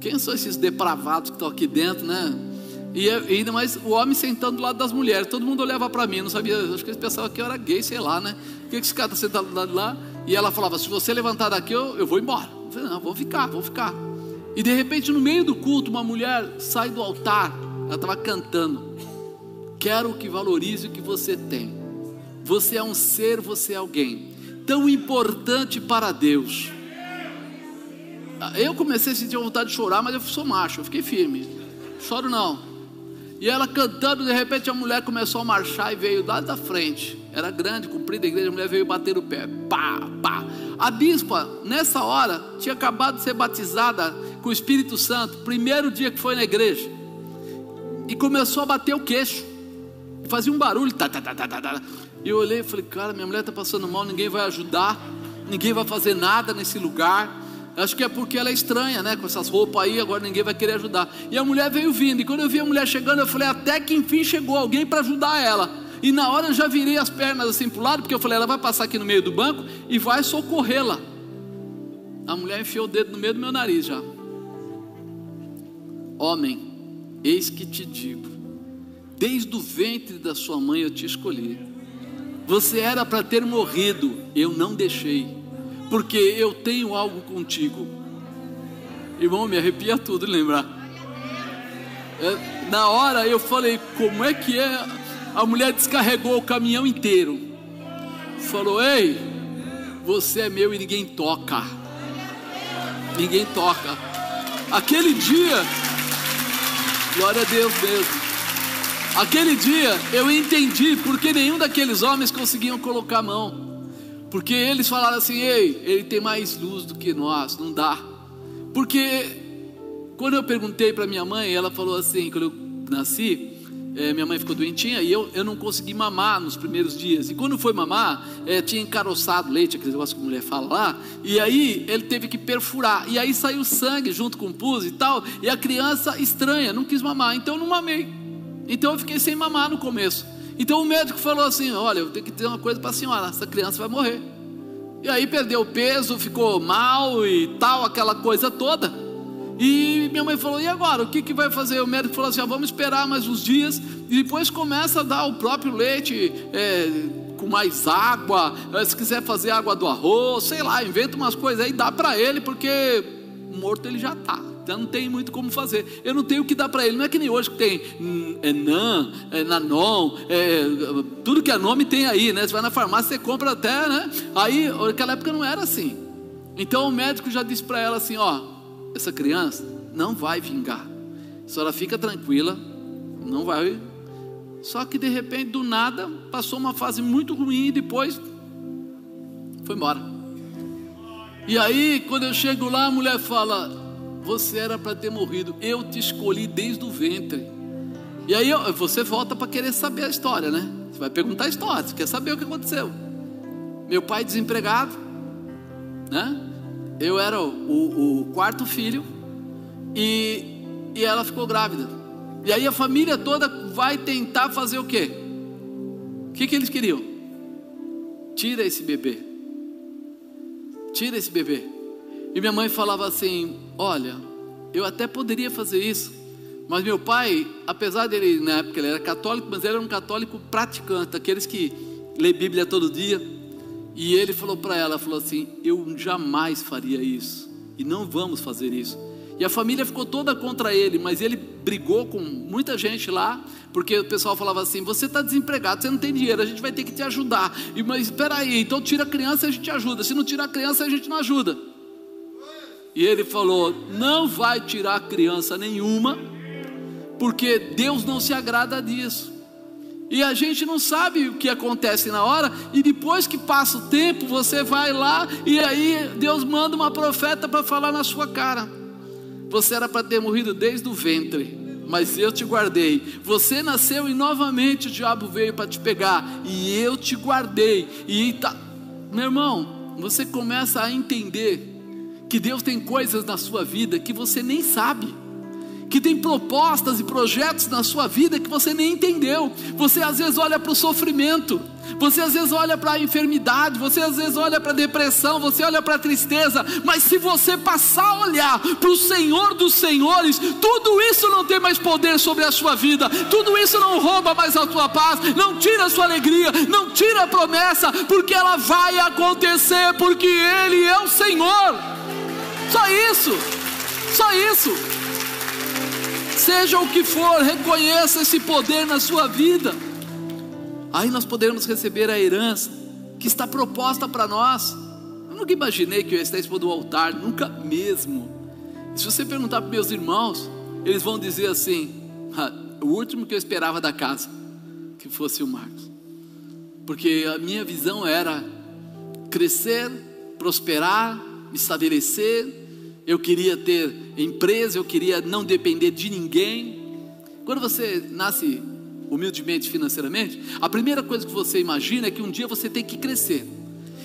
Quem são esses depravados que estão aqui dentro, né? E ainda mais o homem sentando do lado das mulheres. Todo mundo olhava para mim, não sabia. Acho que eles pensavam que eu era gay, sei lá, né? Por que esse cara está sentado do lado de lá? E ela falava: Se você levantar daqui, eu, eu vou embora. Eu falei: Não, vou ficar, vou ficar. E de repente, no meio do culto, uma mulher sai do altar. Ela estava cantando. Quero que valorize o que você tem. Você é um ser, você é alguém tão importante para Deus. Eu comecei a sentir vontade de chorar, mas eu sou macho, eu fiquei firme. Choro não. E ela cantando, de repente a mulher começou a marchar e veio lá da frente. Era grande, comprida a igreja, a mulher veio bater o pé. Pá, pá. A bispa, nessa hora, tinha acabado de ser batizada com o Espírito Santo, primeiro dia que foi na igreja. E começou a bater o queixo. Fazia um barulho. Tá, tá, tá, tá, tá, tá. E eu olhei e falei, cara, minha mulher está passando mal, ninguém vai ajudar, ninguém vai fazer nada nesse lugar. Acho que é porque ela é estranha, né? Com essas roupas aí, agora ninguém vai querer ajudar. E a mulher veio vindo. E quando eu vi a mulher chegando, eu falei, até que enfim chegou alguém para ajudar ela. E na hora eu já virei as pernas assim para o lado, porque eu falei, ela vai passar aqui no meio do banco e vai socorrê-la. A mulher enfiou o dedo no meio do meu nariz já. Homem, eis que te digo, desde o ventre da sua mãe eu te escolhi. Você era para ter morrido, eu não deixei porque eu tenho algo contigo. Irmão, me arrepia tudo lembrar. É, na hora eu falei, como é que é? A mulher descarregou o caminhão inteiro. Falou, ei, você é meu e ninguém toca. Ninguém toca. Aquele dia, glória a Deus mesmo. Aquele dia eu entendi porque nenhum daqueles homens conseguiam colocar a mão. Porque eles falaram assim: ei, ele tem mais luz do que nós, não dá. Porque quando eu perguntei para minha mãe, ela falou assim: quando eu nasci, é, minha mãe ficou doentinha e eu, eu não consegui mamar nos primeiros dias. E quando foi mamar, é, tinha encaroçado leite, aquele negócio que a mulher fala lá. E aí ele teve que perfurar. E aí saiu sangue junto com o pus e tal. E a criança estranha, não quis mamar. Então eu não mamei. Então eu fiquei sem mamar no começo. Então o médico falou assim: Olha, eu tenho que ter uma coisa para a senhora, essa criança vai morrer. E aí perdeu peso, ficou mal e tal, aquela coisa toda. E minha mãe falou: e agora? O que, que vai fazer? O médico falou assim: ah, vamos esperar mais uns dias. E depois começa a dar o próprio leite é, com mais água. É, se quiser fazer água do arroz, sei lá, inventa umas coisas aí, dá para ele, porque morto ele já está. Então não tem muito como fazer. Eu não tenho o que dar para ele. Não é que nem hoje que tem hum, é é nanon, é, tudo que é nome tem aí, né? Você vai na farmácia, você compra até, né? Aí, naquela época não era assim. Então o médico já disse para ela assim: ó essa criança não vai vingar. A senhora fica tranquila, não vai. Só que de repente, do nada, passou uma fase muito ruim e depois foi embora. E aí, quando eu chego lá, a mulher fala: Você era para ter morrido, eu te escolhi desde o ventre. E aí você volta para querer saber a história, né? Você vai perguntar a história, você quer saber o que aconteceu. Meu pai desempregado, né? eu era o, o quarto filho e, e ela ficou grávida. E aí a família toda vai tentar fazer o quê? O que, que eles queriam? Tira esse bebê. Tira esse bebê. E minha mãe falava assim: Olha, eu até poderia fazer isso, mas meu pai, apesar dele, na época ele era católico, mas ele era um católico praticante, aqueles que lê Bíblia todo dia. E ele falou para ela, falou assim: "Eu jamais faria isso e não vamos fazer isso". E a família ficou toda contra ele, mas ele brigou com muita gente lá, porque o pessoal falava assim: "Você está desempregado, você não tem dinheiro, a gente vai ter que te ajudar". E mas espera aí, então tira a criança e a gente ajuda. Se não tirar a criança, a gente não ajuda. E ele falou: "Não vai tirar criança nenhuma, porque Deus não se agrada disso". E a gente não sabe o que acontece na hora, e depois que passa o tempo, você vai lá e aí Deus manda uma profeta para falar na sua cara. Você era para ter morrido desde o ventre, mas eu te guardei. Você nasceu e novamente o diabo veio para te pegar, e eu te guardei. E tá, meu irmão, você começa a entender que Deus tem coisas na sua vida que você nem sabe que tem propostas e projetos na sua vida que você nem entendeu. Você às vezes olha para o sofrimento, você às vezes olha para a enfermidade, você às vezes olha para a depressão, você olha para a tristeza, mas se você passar a olhar para o Senhor dos Senhores, tudo isso não tem mais poder sobre a sua vida, tudo isso não rouba mais a tua paz, não tira a sua alegria, não tira a promessa, porque ela vai acontecer, porque Ele é o Senhor. Só isso, só isso. Seja o que for, reconheça esse poder na sua vida. Aí nós poderemos receber a herança que está proposta para nós. Eu nunca imaginei que eu ia estar expondo o altar, nunca mesmo. Se você perguntar para meus irmãos, eles vão dizer assim: o último que eu esperava da casa, que fosse o Marcos. Porque a minha visão era crescer, prosperar, me estabelecer, eu queria ter empresa, eu queria não depender de ninguém. Quando você nasce humildemente financeiramente, a primeira coisa que você imagina é que um dia você tem que crescer,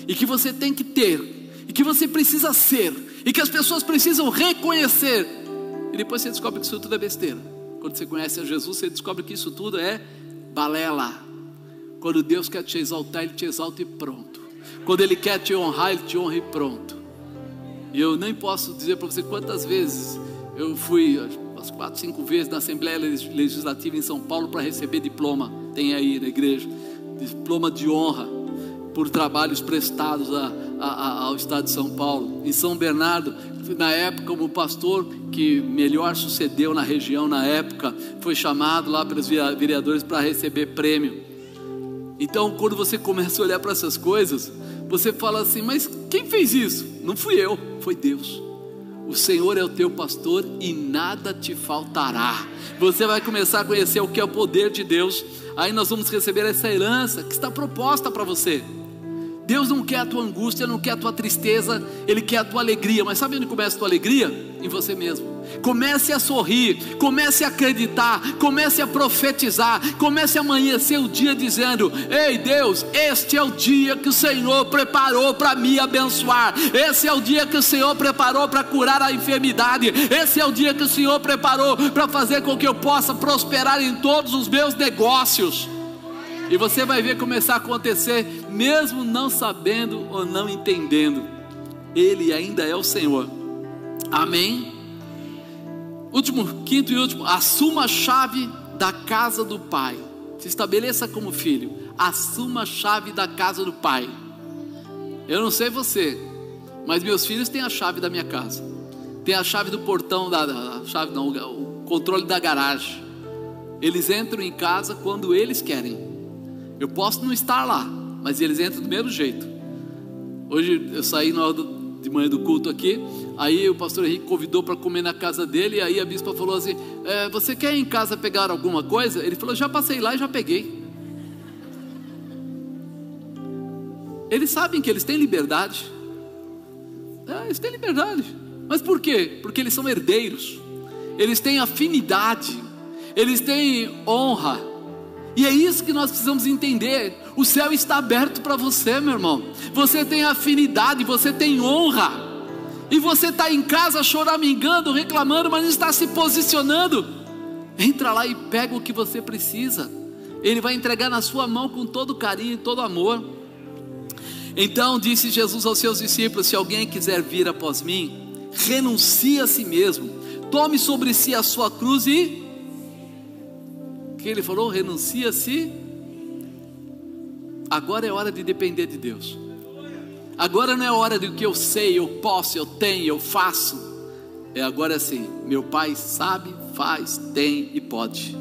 e que você tem que ter, e que você precisa ser, e que as pessoas precisam reconhecer, e depois você descobre que isso tudo é besteira. Quando você conhece a Jesus, você descobre que isso tudo é balela. Quando Deus quer te exaltar, Ele te exalta e pronto. Quando Ele quer te honrar, Ele te honra e pronto. E eu nem posso dizer para você quantas vezes eu fui, umas quatro, cinco vezes na Assembleia Legislativa em São Paulo para receber diploma. Tem aí na igreja, diploma de honra por trabalhos prestados a, a, ao Estado de São Paulo. Em São Bernardo, na época, como pastor que melhor sucedeu na região, na época, foi chamado lá pelos vereadores para receber prêmio. Então, quando você começa a olhar para essas coisas, você fala assim: Mas quem fez isso? Não fui eu, foi Deus. O Senhor é o teu pastor e nada te faltará. Você vai começar a conhecer o que é o poder de Deus. Aí nós vamos receber essa herança que está proposta para você. Deus não quer a tua angústia, não quer a tua tristeza, Ele quer a tua alegria. Mas sabe onde começa a tua alegria? Em você mesmo. Comece a sorrir, comece a acreditar, comece a profetizar, comece a amanhecer o dia dizendo: Ei Deus, este é o dia que o Senhor preparou para me abençoar, esse é o dia que o Senhor preparou para curar a enfermidade, esse é o dia que o Senhor preparou para fazer com que eu possa prosperar em todos os meus negócios. E você vai ver começar a acontecer, mesmo não sabendo ou não entendendo. Ele ainda é o Senhor. Amém? Último, quinto e último, assuma a chave da casa do Pai. Se estabeleça como filho. Assuma a chave da casa do Pai. Eu não sei você, mas meus filhos têm a chave da minha casa. Tem a chave do portão da, chave não, o controle da garagem. Eles entram em casa quando eles querem. Eu posso não estar lá, mas eles entram do mesmo jeito. Hoje eu saí na hora de manhã do culto aqui, aí o pastor Henrique convidou para comer na casa dele, e aí a bispa falou assim: é, Você quer ir em casa pegar alguma coisa? Ele falou: Já passei lá e já peguei. Eles sabem que eles têm liberdade. É, eles têm liberdade. Mas por quê? Porque eles são herdeiros. Eles têm afinidade. Eles têm honra e é isso que nós precisamos entender. O céu está aberto para você, meu irmão. Você tem afinidade, você tem honra. E você está em casa choramingando, reclamando, mas está se posicionando. Entra lá e pega o que você precisa. Ele vai entregar na sua mão com todo carinho e todo amor. Então disse Jesus aos seus discípulos: Se alguém quiser vir após mim, renuncie a si mesmo, tome sobre si a sua cruz e que ele falou? Renuncia-se. Agora é hora de depender de Deus. Agora não é hora do que eu sei, eu posso, eu tenho, eu faço. É agora assim, meu pai sabe, faz, tem e pode.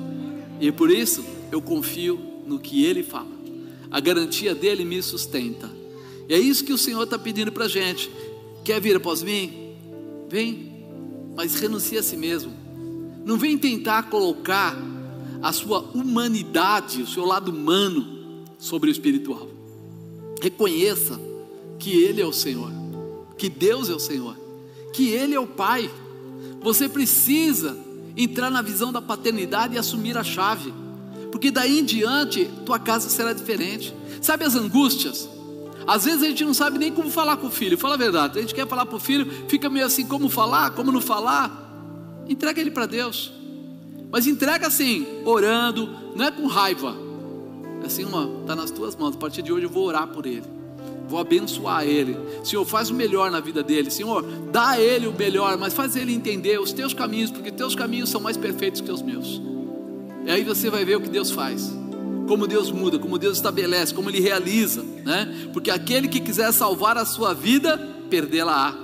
E por isso eu confio no que ele fala. A garantia dele me sustenta. E é isso que o Senhor está pedindo para a gente. Quer vir após mim? Vem, mas renuncia a si mesmo. Não vem tentar colocar a sua humanidade, o seu lado humano sobre o espiritual. Reconheça que Ele é o Senhor, que Deus é o Senhor, que Ele é o Pai. Você precisa entrar na visão da paternidade e assumir a chave, porque daí em diante tua casa será diferente. Sabe as angústias? Às vezes a gente não sabe nem como falar com o filho, fala a verdade. A gente quer falar para o filho, fica meio assim: como falar, como não falar. Entrega ele para Deus. Mas entrega assim, orando, não é com raiva. É assim, uma, está nas tuas mãos. A partir de hoje eu vou orar por ele. Vou abençoar ele. Senhor, faz o melhor na vida dele. Senhor, dá a ele o melhor, mas faz ele entender os teus caminhos, porque teus caminhos são mais perfeitos que os meus. E aí você vai ver o que Deus faz. Como Deus muda, como Deus estabelece, como Ele realiza, né? Porque aquele que quiser salvar a sua vida, perdê-la-á.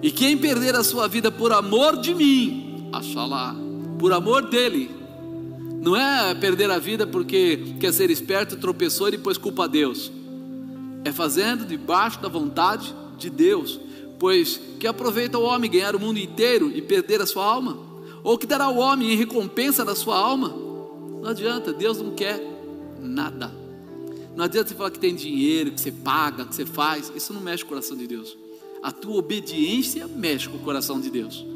E quem perder a sua vida por amor de mim, achá-la por amor dele. Não é perder a vida porque quer ser esperto, tropeçou e depois culpa a Deus. É fazendo debaixo da vontade de Deus. Pois que aproveita o homem ganhar o mundo inteiro e perder a sua alma? Ou que dará o homem em recompensa da sua alma? Não adianta, Deus não quer nada. Não adianta você falar que tem dinheiro, que você paga, que você faz. Isso não mexe com o coração de Deus. A tua obediência mexe com o coração de Deus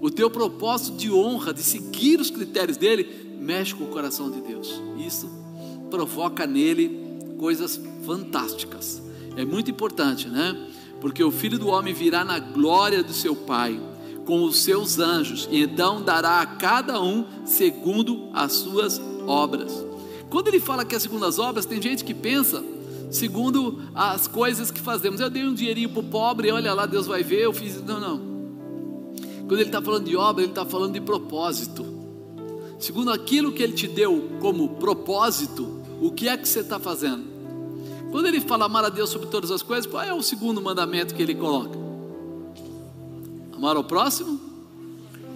o teu propósito de honra, de seguir os critérios dele, mexe com o coração de Deus. Isso provoca nele coisas fantásticas. É muito importante, né? Porque o filho do homem virá na glória do seu Pai, com os seus anjos, e então dará a cada um segundo as suas obras. Quando ele fala que é segundo as obras, tem gente que pensa segundo as coisas que fazemos. Eu dei um dinheirinho para o pobre, olha lá, Deus vai ver, eu fiz. Não, não. Quando ele está falando de obra, ele está falando de propósito. Segundo aquilo que ele te deu como propósito, o que é que você está fazendo? Quando ele fala amar a Deus sobre todas as coisas, qual é o segundo mandamento que ele coloca? Amar ao próximo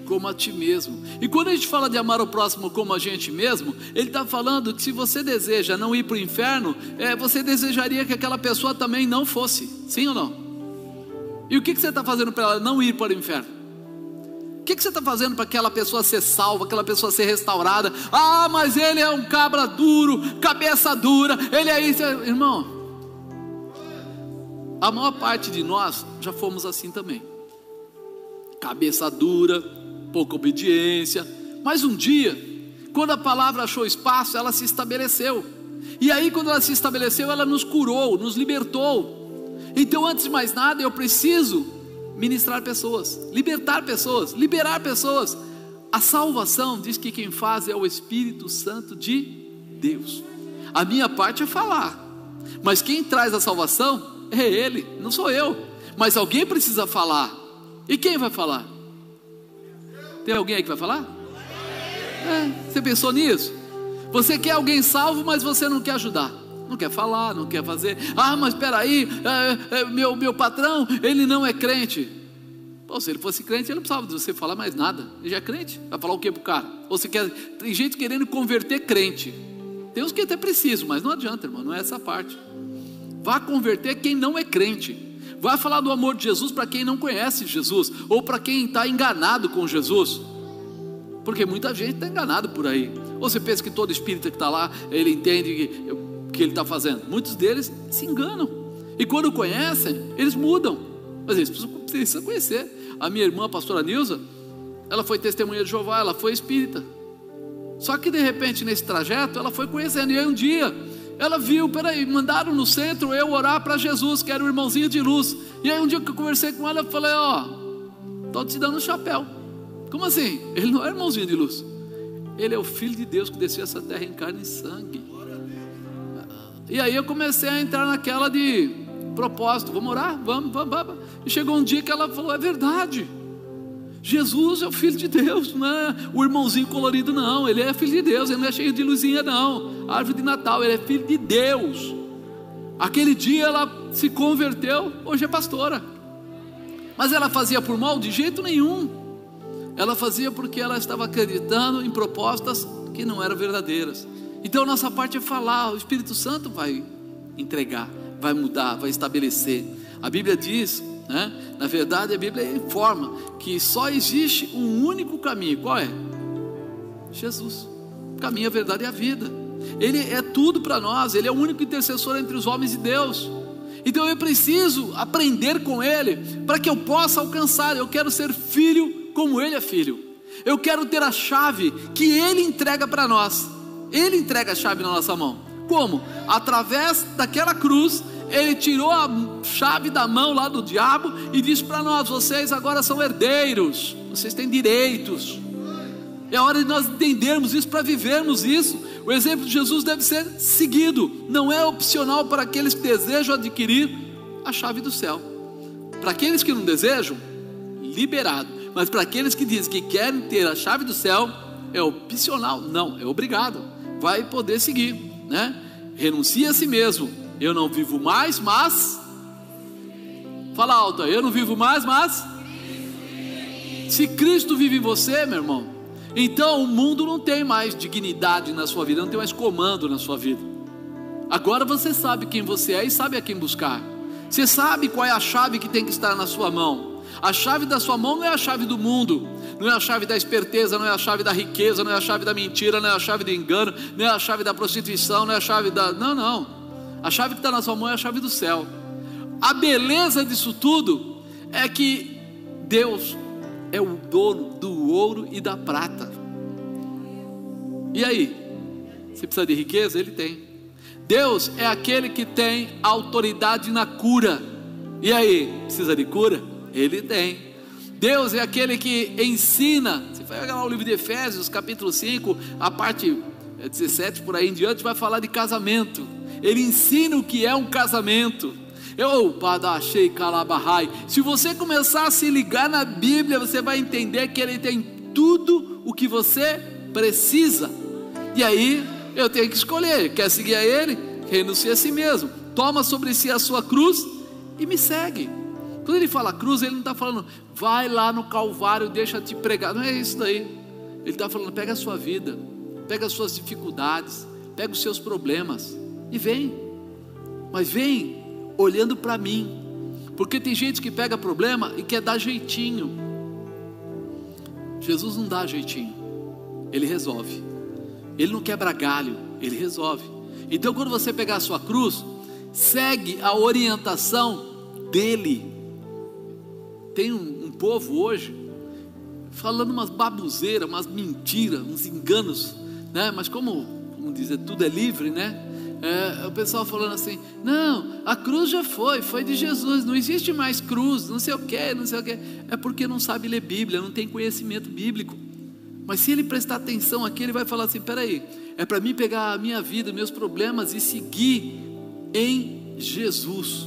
como a ti mesmo. E quando a gente fala de amar o próximo como a gente mesmo, ele está falando que se você deseja não ir para o inferno, é, você desejaria que aquela pessoa também não fosse, sim ou não? E o que, que você está fazendo para ela não ir para o inferno? O que, que você está fazendo para aquela pessoa ser salva, aquela pessoa ser restaurada? Ah, mas ele é um cabra duro, cabeça dura, ele é isso. Irmão, a maior parte de nós já fomos assim também. Cabeça dura, pouca obediência. Mas um dia, quando a palavra achou espaço, ela se estabeleceu. E aí, quando ela se estabeleceu, ela nos curou, nos libertou. Então, antes de mais nada, eu preciso ministrar pessoas, libertar pessoas, liberar pessoas. A salvação diz que quem faz é o Espírito Santo de Deus. A minha parte é falar, mas quem traz a salvação é Ele, não sou eu. Mas alguém precisa falar. E quem vai falar? Tem alguém aí que vai falar? É, você pensou nisso? Você quer alguém salvo, mas você não quer ajudar. Não quer falar, não quer fazer. Ah, mas espera aí, é, é, meu, meu patrão, ele não é crente. Pô, se ele fosse crente, ele não precisava de você falar mais nada. Ele já é crente. Vai falar o que pro cara? Ou você quer. Tem gente querendo converter crente. Tem uns que até precisam, mas não adianta, irmão, não é essa parte. Vá converter quem não é crente. Vai falar do amor de Jesus para quem não conhece Jesus, ou para quem está enganado com Jesus. Porque muita gente está enganado por aí. Ou você pensa que todo espírita que está lá, ele entende o que ele está fazendo. Muitos deles se enganam. E quando conhecem, eles mudam. Mas eles precisam conhecer. A minha irmã, a pastora Nilza, ela foi testemunha de Jeová, ela foi espírita. Só que de repente, nesse trajeto, ela foi conhecendo. E aí um dia, ela viu, peraí, mandaram no centro eu orar para Jesus, que era o irmãozinho de luz. E aí um dia que eu conversei com ela, eu falei, ó, oh, estou te dando um chapéu. Como assim? Ele não é irmãozinho de luz. Ele é o Filho de Deus que desceu essa terra em carne e sangue. E aí eu comecei a entrar naquela de propósito, vamos orar, vamos, vamos, vamos. E chegou um dia que ela falou, é verdade. Jesus é o Filho de Deus, não é o irmãozinho colorido, não. Ele é Filho de Deus, ele não é cheio de luzinha, não. Árvore de Natal, ele é Filho de Deus. Aquele dia ela se converteu, hoje é pastora. Mas ela fazia por mal? De jeito nenhum. Ela fazia porque ela estava acreditando em propostas que não eram verdadeiras. Então nossa parte é falar, o Espírito Santo vai entregar, vai mudar, vai estabelecer. A Bíblia diz né? Na verdade, a Bíblia informa que só existe um único caminho. Qual é? Jesus. O caminho, a verdade e a vida. Ele é tudo para nós. Ele é o único intercessor entre os homens e Deus. Então eu preciso aprender com Ele para que eu possa alcançar. Eu quero ser filho como Ele é filho. Eu quero ter a chave que Ele entrega para nós. Ele entrega a chave na nossa mão. Como? Através daquela cruz ele tirou a chave da mão lá do diabo e disse para nós: vocês agora são herdeiros, vocês têm direitos. É hora de nós entendermos isso para vivermos isso. O exemplo de Jesus deve ser seguido, não é opcional para aqueles que desejam adquirir a chave do céu. Para aqueles que não desejam, liberado. Mas para aqueles que dizem que querem ter a chave do céu, é opcional, não, é obrigado. Vai poder seguir, né? Renuncia a si mesmo, eu não vivo mais, mas. Fala alto, eu não vivo mais, mas. Se Cristo vive em você, meu irmão, então o mundo não tem mais dignidade na sua vida, não tem mais comando na sua vida. Agora você sabe quem você é e sabe a quem buscar. Você sabe qual é a chave que tem que estar na sua mão. A chave da sua mão não é a chave do mundo, não é a chave da esperteza, não é a chave da riqueza, não é a chave da mentira, não é a chave do engano, não é a chave da prostituição, não é a chave da. Não, não. A chave que está na sua mão é a chave do céu. A beleza disso tudo é que Deus é o dono do ouro e da prata. E aí? Você precisa de riqueza? Ele tem. Deus é aquele que tem autoridade na cura. E aí? Precisa de cura? Ele tem. Deus é aquele que ensina. Você vai pegar o livro de Efésios, capítulo 5, a parte 17 por aí em diante, vai falar de casamento ele ensina o que é um casamento. Eu, Padachei Kalabahai. Se você começar a se ligar na Bíblia, você vai entender que ele tem tudo o que você precisa. E aí, eu tenho que escolher: quer seguir a ele? Renuncia a si mesmo. Toma sobre si a sua cruz e me segue. Quando ele fala cruz, ele não está falando, vai lá no Calvário, deixa te pregar. Não é isso daí. Ele está falando, pega a sua vida, pega as suas dificuldades, pega os seus problemas e vem, mas vem olhando para mim, porque tem gente que pega problema e quer dar jeitinho. Jesus não dá jeitinho, ele resolve, ele não quebra galho, ele resolve. Então, quando você pegar a sua cruz, segue a orientação dele. Tem um, um povo hoje, falando umas babuzeiras, umas mentiras, uns enganos, né? Mas como, como dizer, tudo é livre, né? É, o pessoal falando assim: não, a cruz já foi, foi de Jesus, não existe mais cruz, não sei o que, não sei o que. É porque não sabe ler Bíblia, não tem conhecimento bíblico. Mas se ele prestar atenção aqui, ele vai falar assim: peraí, é para mim pegar a minha vida, meus problemas e seguir em Jesus,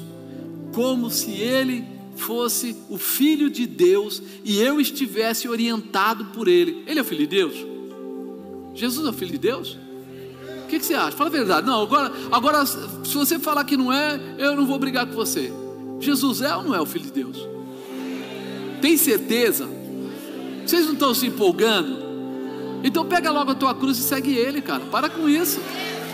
como se ele fosse o Filho de Deus e eu estivesse orientado por ele. Ele é o Filho de Deus? Jesus é o Filho de Deus? O que, que, você acha? Fala a verdade. Não, agora, agora, se você falar que não é, eu não vou brigar com você. Jesus é ou não é o Filho de Deus? Tem certeza? Vocês não estão se empolgando? Então pega logo a tua cruz e segue ele, cara. Para com isso.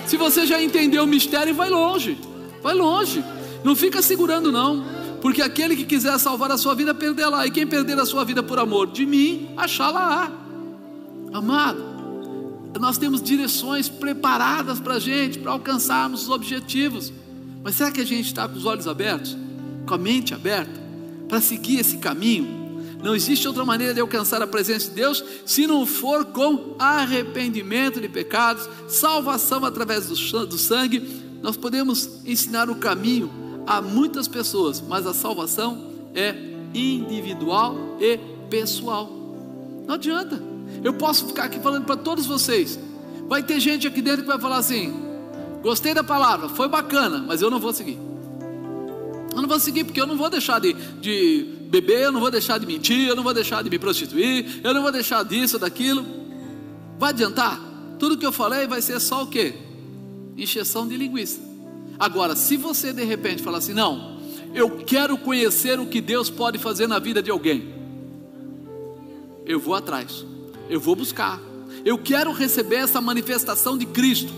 Se você já entendeu o mistério, vai longe. Vai longe. Não fica segurando, não. Porque aquele que quiser salvar a sua vida, perderá. E quem perder a sua vida por amor de mim, achá-la. Amado, nós temos direções preparadas para a gente, para alcançarmos os objetivos. Mas será que a gente está com os olhos abertos? Com a mente aberta? Para seguir esse caminho? Não existe outra maneira de alcançar a presença de Deus se não for com arrependimento de pecados, salvação através do sangue. Nós podemos ensinar o caminho a muitas pessoas, mas a salvação é individual e pessoal. Não adianta. Eu posso ficar aqui falando para todos vocês. Vai ter gente aqui dentro que vai falar assim: gostei da palavra, foi bacana, mas eu não vou seguir. Eu não vou seguir porque eu não vou deixar de, de beber, eu não vou deixar de mentir, eu não vou deixar de me prostituir, eu não vou deixar disso, daquilo. Vai adiantar? Tudo que eu falei vai ser só o quê? Encheção de linguiça. Agora, se você de repente falar assim, não, eu quero conhecer o que Deus pode fazer na vida de alguém, eu vou atrás, eu vou buscar, eu quero receber essa manifestação de Cristo.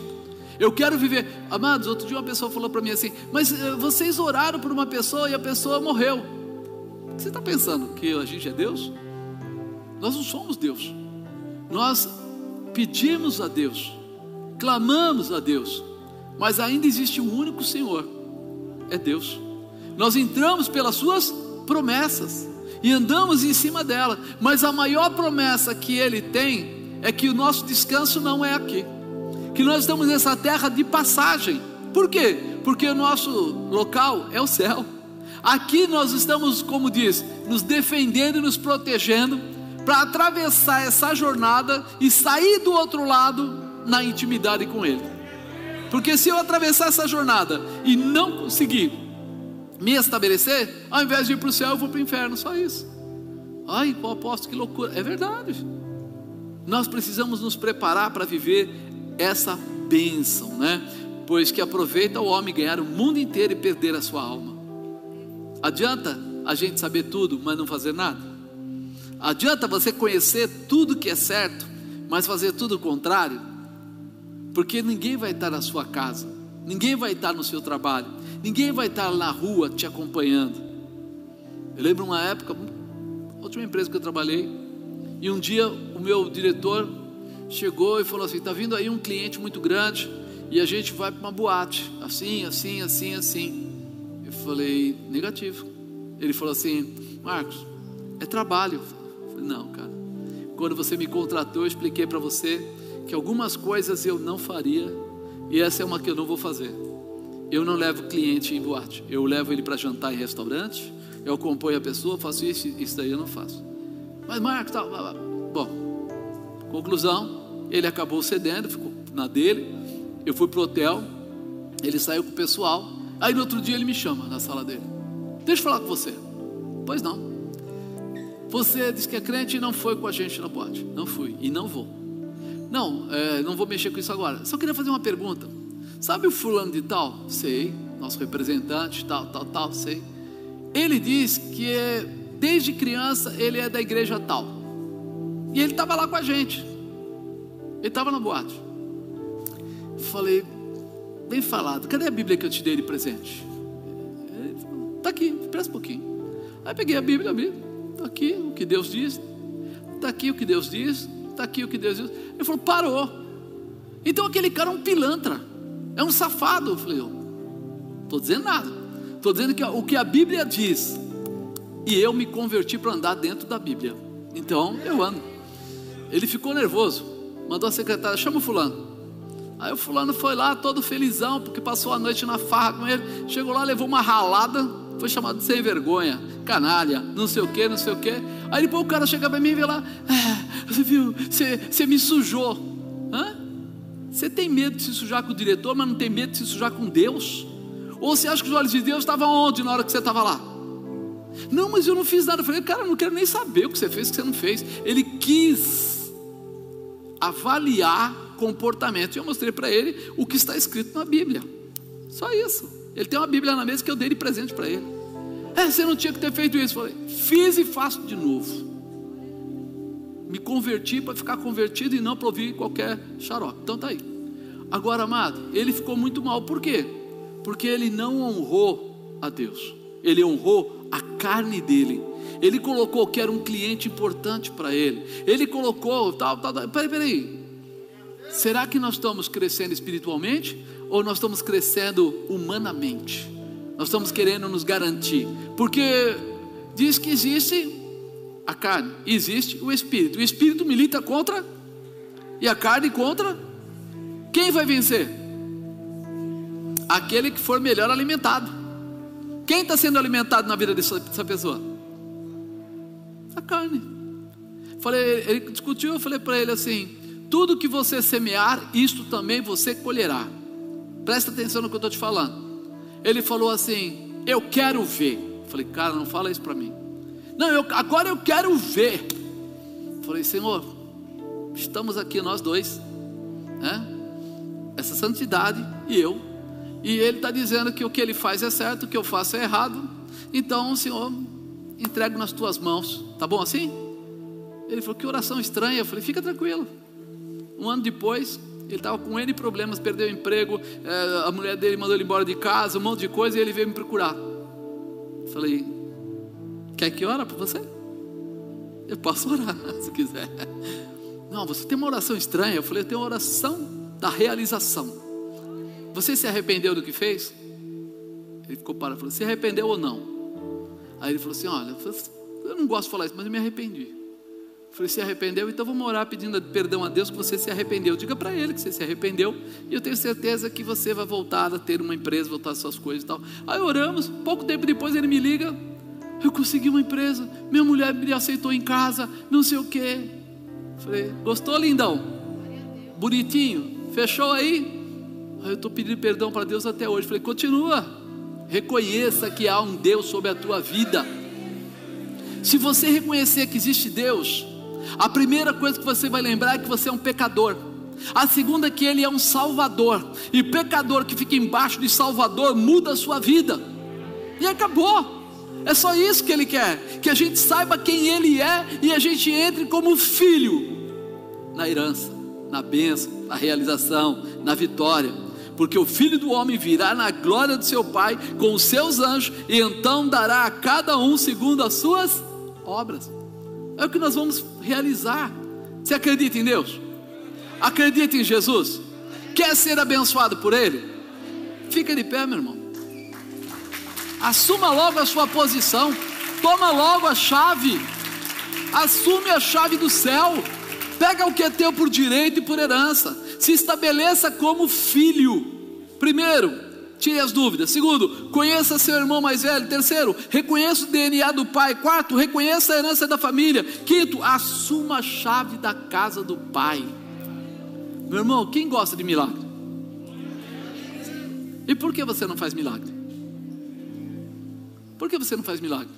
Eu quero viver. Amados, outro dia uma pessoa falou para mim assim: Mas eh, vocês oraram por uma pessoa e a pessoa morreu. Você está pensando que a gente é Deus? Nós não somos Deus. Nós pedimos a Deus, clamamos a Deus, mas ainda existe um único Senhor, é Deus. Nós entramos pelas Suas promessas e andamos em cima dela, mas a maior promessa que Ele tem é que o nosso descanso não é aqui, que nós estamos nessa terra de passagem. Por quê? Porque o nosso local é o céu. Aqui nós estamos, como diz, nos defendendo e nos protegendo para atravessar essa jornada e sair do outro lado na intimidade com Ele. Porque se eu atravessar essa jornada e não conseguir me estabelecer, ao invés de ir para o céu, eu vou para o inferno, só isso. Ai, o apóstolo, que loucura. É verdade. Nós precisamos nos preparar para viver essa bênção, né? Pois que aproveita o homem ganhar o mundo inteiro e perder a sua alma. Adianta a gente saber tudo, mas não fazer nada? Adianta você conhecer tudo que é certo, mas fazer tudo o contrário? Porque ninguém vai estar na sua casa, ninguém vai estar no seu trabalho, ninguém vai estar na rua te acompanhando. Eu lembro uma época, última empresa que eu trabalhei, e um dia o meu diretor chegou e falou assim: está vindo aí um cliente muito grande e a gente vai para uma boate, assim, assim, assim, assim. Eu falei, negativo. Ele falou assim, Marcos, é trabalho. Eu falei, não, cara. Quando você me contratou, eu expliquei para você que algumas coisas eu não faria e essa é uma que eu não vou fazer. Eu não levo cliente em boate, eu levo ele para jantar em restaurante, eu acompanho a pessoa, faço isso, isso daí eu não faço. Mas Marcos, tá, bom, conclusão, ele acabou cedendo, ficou na dele. Eu fui pro hotel, ele saiu com o pessoal. Aí no outro dia ele me chama na sala dele. Deixa eu falar com você. Pois não. Você disse que é crente e não foi com a gente na boate. Não fui e não vou. Não, é, não vou mexer com isso agora. Só queria fazer uma pergunta. Sabe o fulano de tal? Sei. Nosso representante, tal, tal, tal, sei. Ele diz que é, desde criança ele é da igreja tal. E ele estava lá com a gente. Ele estava na boate. Falei, bem falado, cadê a Bíblia que eu te dei de presente? Está aqui, presta um pouquinho. Aí peguei a Bíblia, a Bíblia, está aqui o que Deus diz, está aqui o que Deus diz, está aqui o que Deus diz. Ele falou, parou. Então aquele cara é um pilantra, é um safado. Eu falei, estou dizendo nada, estou dizendo que o que a Bíblia diz, e eu me converti para andar dentro da Bíblia. Então eu ando. Ele ficou nervoso, mandou a secretária: chama o fulano. Aí o fulano foi lá todo felizão, porque passou a noite na farra com ele. Chegou lá, levou uma ralada, foi chamado de sem vergonha, canalha, não sei o que, não sei o que. Aí depois o cara chega para mim e vê lá, ah, você viu, você, você me sujou. Hã? Você tem medo de se sujar com o diretor, mas não tem medo de se sujar com Deus? Ou você acha que os olhos de Deus estavam onde na hora que você estava lá? Não, mas eu não fiz nada. Eu falei, cara, eu não quero nem saber o que você fez, o que você não fez. Ele quis avaliar comportamento. E eu mostrei para ele o que está escrito na Bíblia. Só isso. Ele tem uma Bíblia na mesa que eu dei de presente para ele. É, você não tinha que ter feito isso. Eu falei, fiz e faço de novo. Me converti para ficar convertido e não para ouvir qualquer xarope. Então tá aí. Agora, amado, ele ficou muito mal. Por quê? Porque ele não honrou a Deus. Ele honrou a carne dele. Ele colocou que era um cliente importante para ele. Ele colocou tal, tal, tal. Peraí, peraí. Será que nós estamos crescendo espiritualmente ou nós estamos crescendo humanamente? Nós estamos querendo nos garantir, porque diz que existe a carne, existe o espírito. O espírito milita contra e a carne contra. Quem vai vencer? Aquele que for melhor alimentado. Quem está sendo alimentado na vida dessa, dessa pessoa? A carne. Falei, ele discutiu, eu falei para ele assim: tudo que você semear, isto também você colherá. Presta atenção no que eu estou te falando. Ele falou assim: Eu quero ver. falei, cara, não fala isso para mim. Não, eu, agora eu quero ver. falei, Senhor, estamos aqui nós dois, né? essa santidade e eu. E ele está dizendo que o que ele faz é certo, o que eu faço é errado. Então, Senhor, entrego nas tuas mãos. Tá bom assim? Ele falou, que oração estranha. Eu falei, fica tranquilo. Um ano depois, ele estava com N problemas, perdeu o emprego, é, a mulher dele mandou ele embora de casa, um monte de coisa, e ele veio me procurar. Falei, quer que ora para você? Eu posso orar, se quiser. Não, você tem uma oração estranha. Eu falei, eu tenho uma oração da realização. Você se arrependeu do que fez? Ele ficou parado, falou, se arrependeu ou não? Aí ele falou assim, olha, eu não gosto de falar isso, mas eu me arrependi. Falei, se arrependeu? Então vamos orar pedindo perdão a Deus que você se arrependeu. Diga para ele que você se arrependeu. E eu tenho certeza que você vai voltar a ter uma empresa, voltar às suas coisas e tal. Aí oramos, pouco tempo depois ele me liga. Eu consegui uma empresa, minha mulher me aceitou em casa, não sei o quê. Falei, gostou, lindão? Bonitinho? Fechou aí? Aí eu estou pedindo perdão para Deus até hoje. Falei, continua. Reconheça que há um Deus sobre a tua vida. Se você reconhecer que existe Deus, a primeira coisa que você vai lembrar é que você é um pecador. A segunda é que ele é um salvador. E pecador que fica embaixo de salvador muda a sua vida. E acabou. É só isso que ele quer, que a gente saiba quem ele é e a gente entre como filho na herança, na bênção, na realização, na vitória. Porque o filho do homem virá na glória do seu Pai com os seus anjos e então dará a cada um segundo as suas obras. É o que nós vamos realizar. Você acredita em Deus? Acredita em Jesus? Quer ser abençoado por Ele? Fica de pé, meu irmão. Assuma logo a sua posição. Toma logo a chave. Assume a chave do céu. Pega o que é teu por direito e por herança. Se estabeleça como filho. Primeiro, Tire as dúvidas. Segundo, conheça seu irmão mais velho. Terceiro, reconheça o DNA do pai. Quarto, reconheça a herança da família. Quinto, assuma a chave da casa do pai. Meu irmão, quem gosta de milagre? E por que você não faz milagre? Por que você não faz milagre?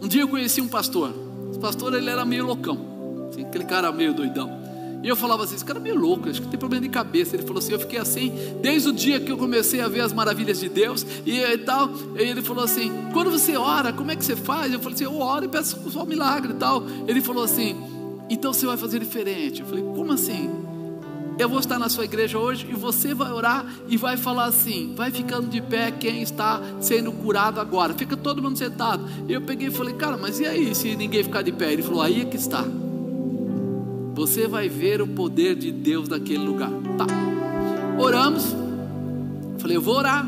Um dia eu conheci um pastor. Esse pastor ele era meio loucão, assim, aquele cara meio doidão. E eu falava assim: esse cara é meio louco, acho que tem problema de cabeça. Ele falou assim: eu fiquei assim desde o dia que eu comecei a ver as maravilhas de Deus e, e tal. E ele falou assim: quando você ora, como é que você faz? Eu falei assim: eu oro e peço só um milagre e tal. Ele falou assim: então você vai fazer diferente. Eu falei: como assim? Eu vou estar na sua igreja hoje e você vai orar e vai falar assim: vai ficando de pé quem está sendo curado agora. Fica todo mundo sentado. E eu peguei e falei: cara, mas e aí se ninguém ficar de pé? Ele falou: aí é que está você vai ver o poder de Deus naquele lugar. Tá. Oramos. Falei, eu vou orar.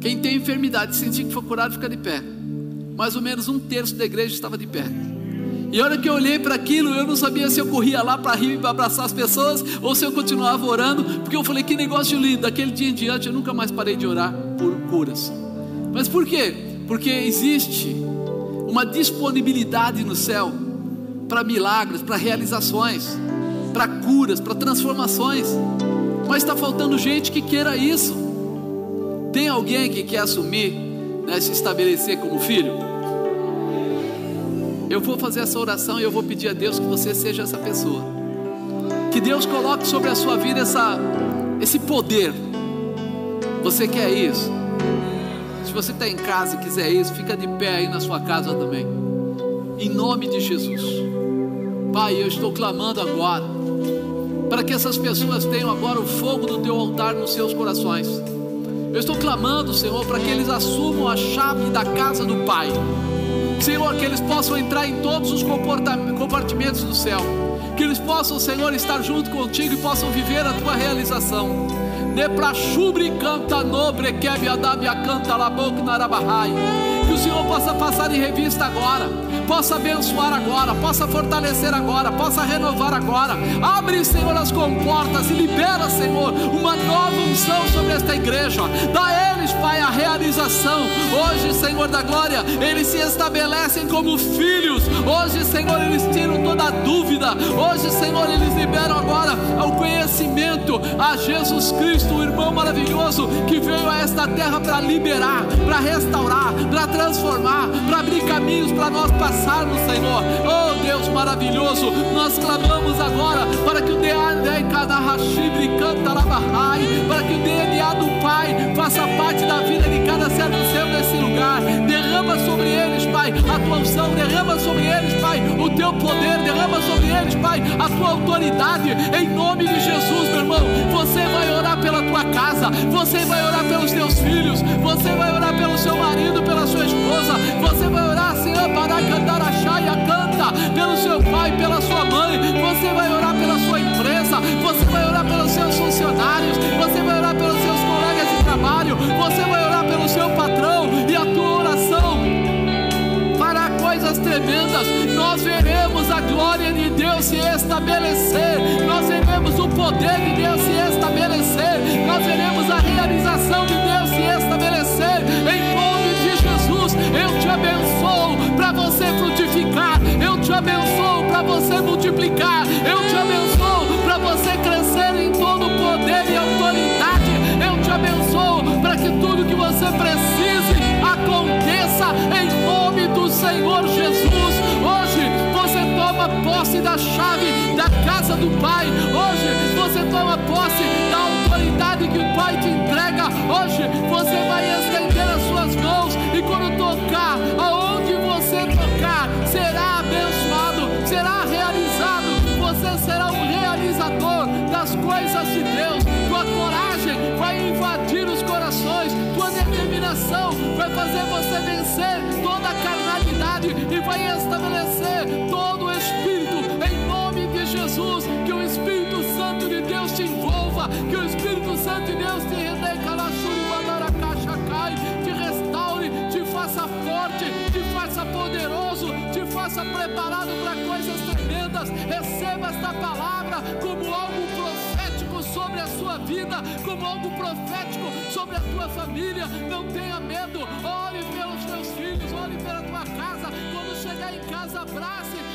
Quem tem enfermidade, sentir que foi curado, fica de pé. Mais ou menos um terço da igreja estava de pé. E a hora que eu olhei para aquilo, eu não sabia se eu corria lá para rir e para abraçar as pessoas ou se eu continuava orando, porque eu falei que negócio lindo. Daquele dia em diante eu nunca mais parei de orar por curas. Mas por quê? Porque existe uma disponibilidade no céu para milagres, para realizações, para curas, para transformações. Mas está faltando gente que queira isso. Tem alguém que quer assumir, né, se estabelecer como filho? Eu vou fazer essa oração e eu vou pedir a Deus que você seja essa pessoa. Que Deus coloque sobre a sua vida essa, esse poder. Você quer isso? Se você está em casa e quiser isso, fica de pé aí na sua casa também. Em nome de Jesus. Pai, eu estou clamando agora para que essas pessoas tenham agora o fogo do teu altar nos seus corações. Eu estou clamando, Senhor, para que eles assumam a chave da casa do Pai. Senhor, que eles possam entrar em todos os compartimentos do céu. Que eles possam, Senhor, estar junto contigo e possam viver a tua realização. De pra chubre canta nobre que canta la boca narabahai o Senhor possa passar em revista agora, possa abençoar agora, possa fortalecer agora, possa renovar agora. Abre, Senhor, as comportas e libera, Senhor, uma nova unção sobre esta igreja. Dá a eles, Pai, a realização. Hoje, Senhor da glória, eles se estabelecem como filhos. Hoje, Senhor, eles tiram toda a dúvida. Hoje, Senhor, eles liberam agora o conhecimento a Jesus Cristo, o irmão maravilhoso que veio a esta terra para liberar, para restaurar, para transformar, para abrir caminhos para nós passarmos, Senhor. Oh Deus maravilhoso, nós clamamos agora para que o DNA para que o DNA do Pai faça parte da vida de servo seu nesse lugar. Derrama sobre eles, Pai, a tua unção, derrama sobre eles, Pai, o teu poder, derrama sobre eles, Pai, a tua autoridade, em nome de Jesus, meu irmão. Você vai orar pela tua casa, você vai orar pelos teus filhos, você vai orar pelo seu marido, pela sua esposa. Você vai orar, Senhor, para cantar a chaia, canta pelo seu pai, pela sua mãe. Você vai orar pela sua empresa. Você vai orar pelos seus funcionários. Você vai orar pelos seus colegas de trabalho. Você vai orar pelo seu patrão. E a tua oração fará coisas tremendas. Nós veremos a glória de Deus se estabelecer. Nós veremos o poder de Deus se estabelecer. Nós veremos a realização de Deus se estabelecer. Em eu te abençoo para você frutificar. Eu te abençoo para você multiplicar. Eu te abençoo para você crescer em todo poder e autoridade. Tudo que você precise aconteça em nome do Senhor Jesus. Hoje você toma posse da chave da casa do Pai. Hoje você toma posse da autoridade que o Pai te entrega. Hoje você vai estender as suas mãos e quando tocar, aonde você tocar, será abençoado, será realizado. Você será um realizador das coisas de Deus. Tua coragem invadir os corações, tua determinação vai fazer você vencer toda a carnalidade e vai estabelecer todo o espírito em nome de Jesus. Que o Espírito Santo de Deus te envolva, que o Espírito Santo de Deus te redeca faça forte, te faça poderoso, te faça preparado para coisas tremendas. Receba esta palavra como algo sobre a sua vida, como algo profético sobre a tua família. Não tenha medo, ore pelos teus filhos, ore pela tua casa. Quando chegar em casa, abrace